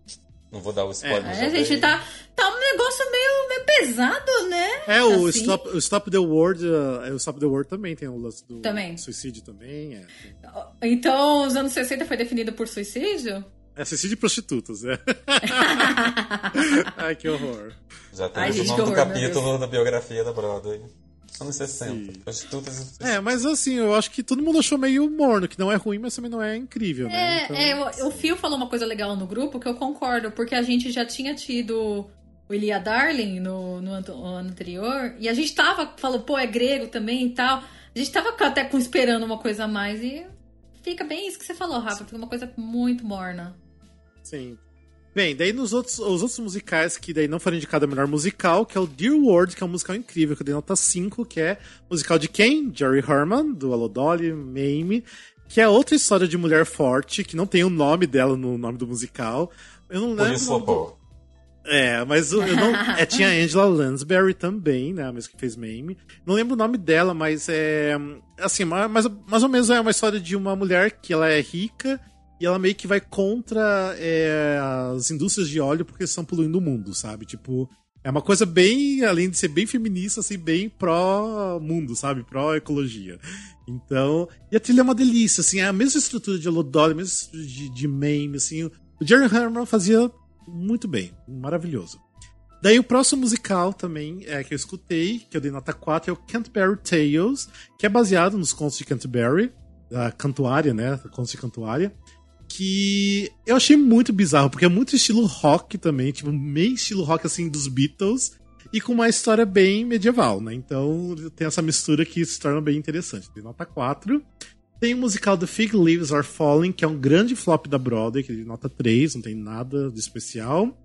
Não vou dar o spoiler. É, a gente tá, tá um negócio meio, meio pesado, né? É, o, Assim. Stop, o Stop the World, uh, é, o Stop the World também tem o lance do Também. suicídio também. É, Então, os anos 60 foi definido por suicídio? É suicídio de prostitutas, né? Ai, que horror. Já Ai, temos gente, o nome do horror, meu capítulo da biografia da Broadway. Anos 60. Sim. Prostitutas É, mas assim, eu acho que todo mundo achou meio morno, que não é ruim, mas também não é incrível, né? É, Então, é, o, o Phil falou uma coisa legal no grupo que eu concordo, porque a gente já tinha tido o Ilia Darling no, no ano anterior, e a gente tava, falou, pô, é grego também e tal. A gente tava até com esperando uma coisa a mais, e fica bem isso que você falou, Rafa, fica uma coisa muito morna. Sim. Bem, daí nos outros, os outros musicais que daí não foram indicados a melhor musical, que é o Dear World, que é um musical incrível, que eu dei nota 5, que é musical de quem? Jerry Herman, do Allo Dolly, Mamie, que é outra história de mulher forte, que não tem o nome dela no nome do musical. Eu não lembro. isso do-. É, mas eu não. É, tinha a Angela Lansbury também, né? A mesma que fez meme. Não lembro o nome dela, mas é. Assim, mais, mais ou menos é uma história de uma mulher que ela é rica e ela meio que vai contra é, as indústrias de óleo porque estão poluindo o mundo, sabe? Tipo, é uma coisa bem, além de ser bem feminista, assim, bem pró-mundo, sabe? Pró-ecologia. Então, e a trilha é uma delícia, assim, é a mesma estrutura de Elodoro, a mesma estrutura de, de meme, assim. O Jerry Herman fazia muito bem, maravilhoso. Daí o próximo musical também é que eu escutei, que eu dei nota 4, é o Canterbury Tales, que é baseado nos contos de Canterbury, da Cantuária, né? Contos de Cantuária. Que eu achei muito bizarro, porque é muito estilo rock também, tipo, meio estilo rock assim dos Beatles, e com uma história bem medieval, né? Então tem essa mistura que se torna bem interessante. Tem nota 4. Tem o musical The Fig Leaves Are Falling, que é um grande flop da Broadway, que é de nota 3, não tem nada de especial.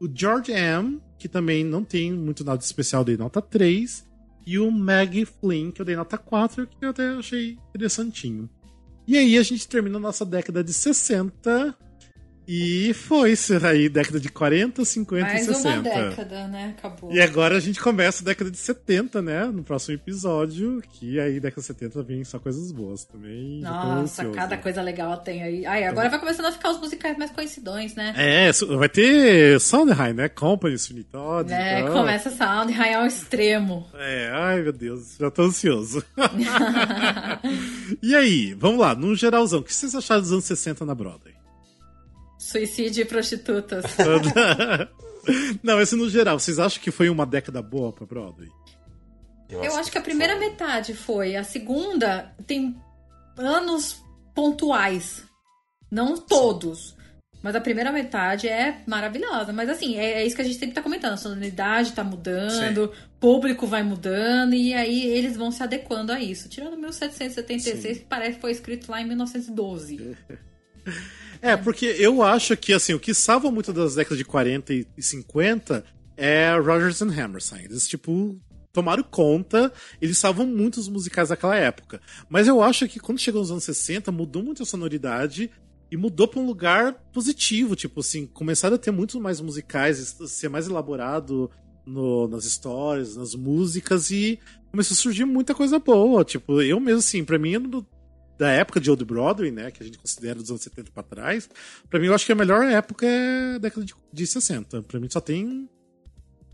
O George M, que também não tem muito nada de especial, dei nota 3. E o Maggie Flynn, que eu dei nota 4, que eu até achei interessantinho. E aí a gente termina a nossa década de 60 e foi isso aí, década de 40, 50 Mais e 60. uma década, né? Acabou. E agora a gente começa a década de 70, né? No próximo episódio, que aí década de 70 vem só coisas boas também. Nossa, cada coisa legal tem aí. Ai, agora vai começando a ficar os musicais mais conhecidões, né? É, vai ter Sondheim, né? Company, Sweeney Todd. É, então. começa Sound High ao extremo. É, ai meu Deus, já tô ansioso. e aí, vamos lá, num geralzão, o que vocês acharam dos anos 60 na Broadway? Suicídio e prostitutas. Não, esse no geral, vocês acham que foi uma década boa pra Broadway? Eu acho que a primeira metade foi. A segunda tem anos pontuais. Não todos. Mas a primeira metade é maravilhosa. Mas assim, é, é isso que a gente sempre tá comentando. A sonoridade tá mudando, público vai mudando, e aí eles vão se adequando a isso. Tirando 1776, que parece que foi escrito lá em 1912. É, porque eu acho que, assim, o que salva muito das décadas de 40 e 50 é Rodgers and Hammerstein. Eles, tipo, tomaram conta, eles salvam muito os musicais daquela época. Mas eu acho que quando chegou nos anos 60, mudou muito a sonoridade e mudou pra um lugar positivo, tipo assim, começaram a ter muito mais musicais, ser mais elaborado no- nas histórias, nas músicas e começou a surgir muita coisa boa. Tipo, eu mesmo, assim, pra mim, da época de Old Broadway, né, que a gente considera dos anos 70 pra trás, pra mim eu acho que a melhor época é a década de, de 60. Pra mim só tem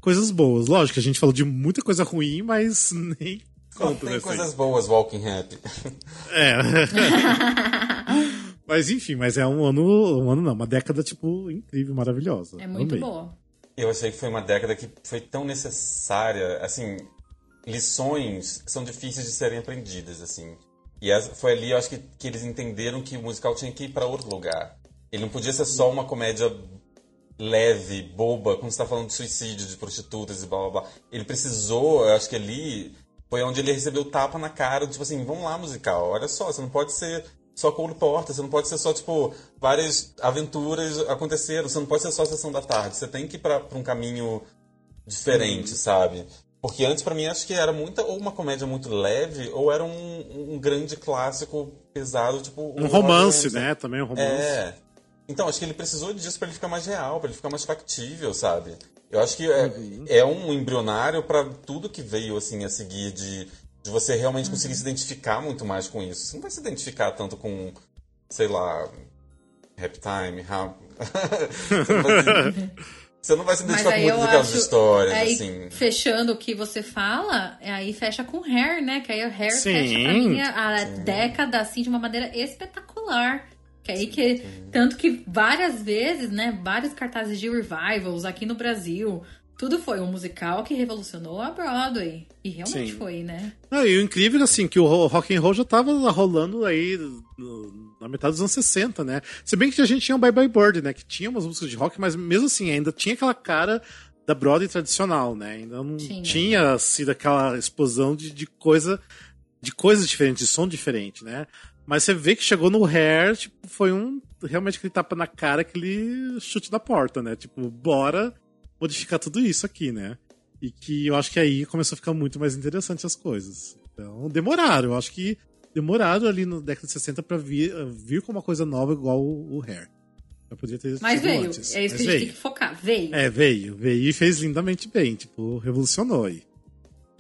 coisas boas. Lógico a gente falou de muita coisa ruim, mas nem Só conta, tem né, coisas assim. boas, Walking Happy. É. mas enfim, mas é um ano, um ano não, uma década, tipo, incrível, maravilhosa. É muito Amei. boa. Eu achei que foi uma década que foi tão necessária, assim, lições que são difíceis de serem aprendidas, assim. E essa- foi ali, eu acho que, que eles entenderam que o musical tinha que ir para outro lugar. Ele não podia ser só uma comédia leve, boba, quando você tá falando de suicídio, de prostitutas e blá blá blá. Ele precisou, eu acho que ali foi onde ele recebeu tapa na cara, tipo assim, vamos lá, musical, olha só, você não pode ser só Cole Porta, você não pode ser só, tipo, várias aventuras aconteceram, você não pode ser só a sessão da tarde, você tem que ir pra um caminho diferente, sabe? Porque antes, pra mim, acho que era muita, ou uma comédia muito leve, ou era um, um grande clássico pesado, tipo... Um romance, né? Também um romance. É. Então, acho que ele precisou disso pra ele ficar mais real, pra ele ficar mais factível, sabe? Eu acho que é, é um embrionário pra tudo que veio, assim, a seguir de, de você realmente conseguir se identificar muito mais com isso. Você não vai se identificar tanto com, sei lá, Rap Time, Rap... você, não vai se, identificar com muitas daquelas acho. histórias, aí, assim. Fechando o que você fala, aí fecha com Hair, né? Que aí o Hair Sim. fecha pra mim a, a década, assim, de uma maneira espetacular. Que aí que. Tanto que várias vezes, né? Vários cartazes de revivals aqui no Brasil. Tudo foi um musical que revolucionou a Broadway. E realmente Sim. foi, né? Não, e o incrível, assim, que o ro- rock and roll já tava rolando aí no- na metade dos anos 60, né? Se bem que a gente tinha o Bye Bye Bird, né? Que tinha umas músicas de rock, mas mesmo assim, ainda tinha aquela cara da Broadway tradicional, né? Ainda não Tinha. tinha sido aquela explosão de, de coisa de coisas diferentes, de som diferente, né? Mas você vê que chegou no Hair, tipo, foi um realmente aquele tapa na cara, aquele chute da porta, né? Tipo, bora modificar tudo isso aqui, né? E que eu acho que aí começou a ficar muito mais interessante as coisas. Então, demoraram. Eu acho que demoraram ali na década de 60 pra vir, vir com uma coisa nova igual o, o Hair. Já podia ter Mas veio. antes. É isso que Mas a gente veio. tem que focar. Veio. É, veio. Veio e fez lindamente bem. Tipo, revolucionou aí.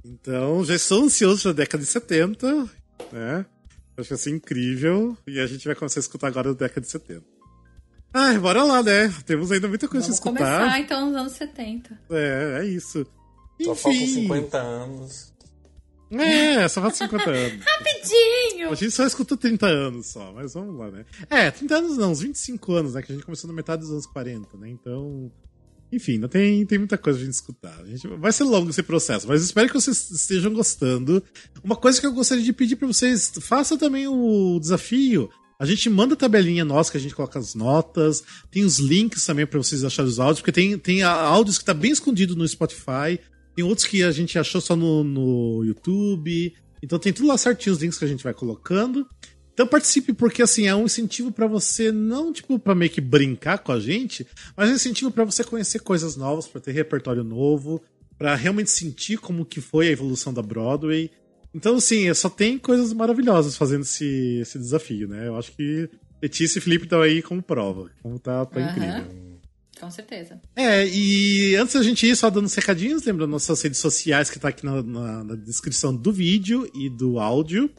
Então, já estou ansioso pra década de 70, né? Acho que vai ser incrível. E a gente vai começar a escutar agora a década de 70. Ai, bora lá, né? Temos ainda muita coisa Vamos pra escutar. começar então nos anos 70. É, é isso. Só faltam Enfim. 50 anos. É, só falta 50 anos. Rapidinho! A gente só escutou 30 anos só, mas vamos lá, né? É, 30 anos não, uns 25 anos, né? Que a gente começou na metade dos anos 40, né? Então. Enfim, ainda tem, tem muita coisa pra gente escutar. A gente, vai ser longo esse processo, mas espero que vocês estejam gostando. Uma coisa que eu gostaria de pedir pra vocês, faça também o desafio. A gente manda a tabelinha nossa, que a gente coloca as notas. Tem os links também pra vocês acharem os áudios, porque tem, tem a- áudios que tá bem escondido no Spotify. Tem outros que a gente achou só no, no YouTube. Então tem tudo lá certinho os links que a gente vai colocando. Então participe, porque assim, é um incentivo pra você, não tipo pra meio que brincar com a gente, mas é um incentivo pra você conhecer coisas novas, pra ter repertório novo, pra realmente sentir como que foi a evolução da Broadway. Então, assim, só tem coisas maravilhosas fazendo esse, esse desafio, né? Eu acho que Letícia e Felipe estão aí como prova. Como tá, tá Aham. incrível. Com certeza. É, e antes da gente ir, só dando uns recadinhos, lembra nossas redes sociais que tá aqui na, na- na descrição do vídeo e do áudio.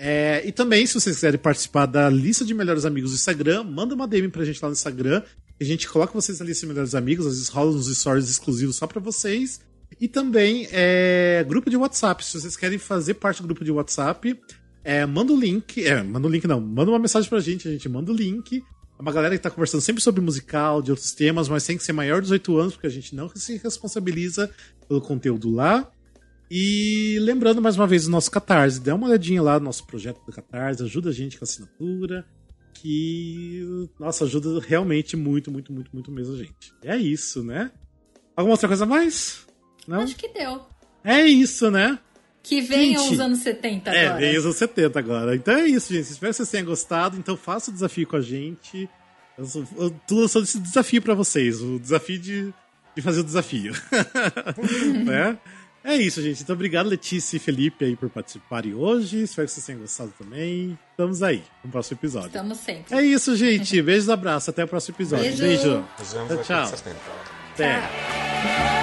É, e também, se vocês quiserem participar da lista de melhores amigos do Instagram, manda uma DM pra gente lá no Instagram. A gente coloca vocês na lista de melhores amigos, às vezes rola uns stories exclusivos só pra vocês. E também é, grupo de WhatsApp. Se vocês querem fazer parte do grupo de WhatsApp, é, manda o link. É, manda o link não, manda uma mensagem pra gente, a gente manda o link. É uma galera que tá conversando sempre sobre musical, de outros temas, mas tem que ser maior de 18 anos, porque a gente não se responsabiliza pelo conteúdo lá. E lembrando mais uma vez o nosso Catarse, dá uma olhadinha lá no nosso projeto do Catarse, ajuda a gente com a assinatura, que, nossa, ajuda realmente muito, muito, muito, muito mesmo a gente. É isso, né? Alguma outra coisa a mais? Não? Acho que deu. É isso, né? Que venham os anos 70 É, agora. vem os anos 70 agora. Então é isso, gente. Espero que vocês tenham gostado. Então faça o desafio com a gente. Eu, sou- eu tô lançando esse desafio pra vocês. O desafio de, de fazer o desafio. né? É isso, gente. Então obrigado, Letícia e Felipe, aí, por participarem hoje. Espero que vocês tenham gostado também. Estamos aí no próximo episódio. Estamos sempre. É isso, gente. Beijos, abraços. Até o próximo episódio. Beijo. Beijo. Vejamos Tchau, tchau. em 70. Até. Tchau.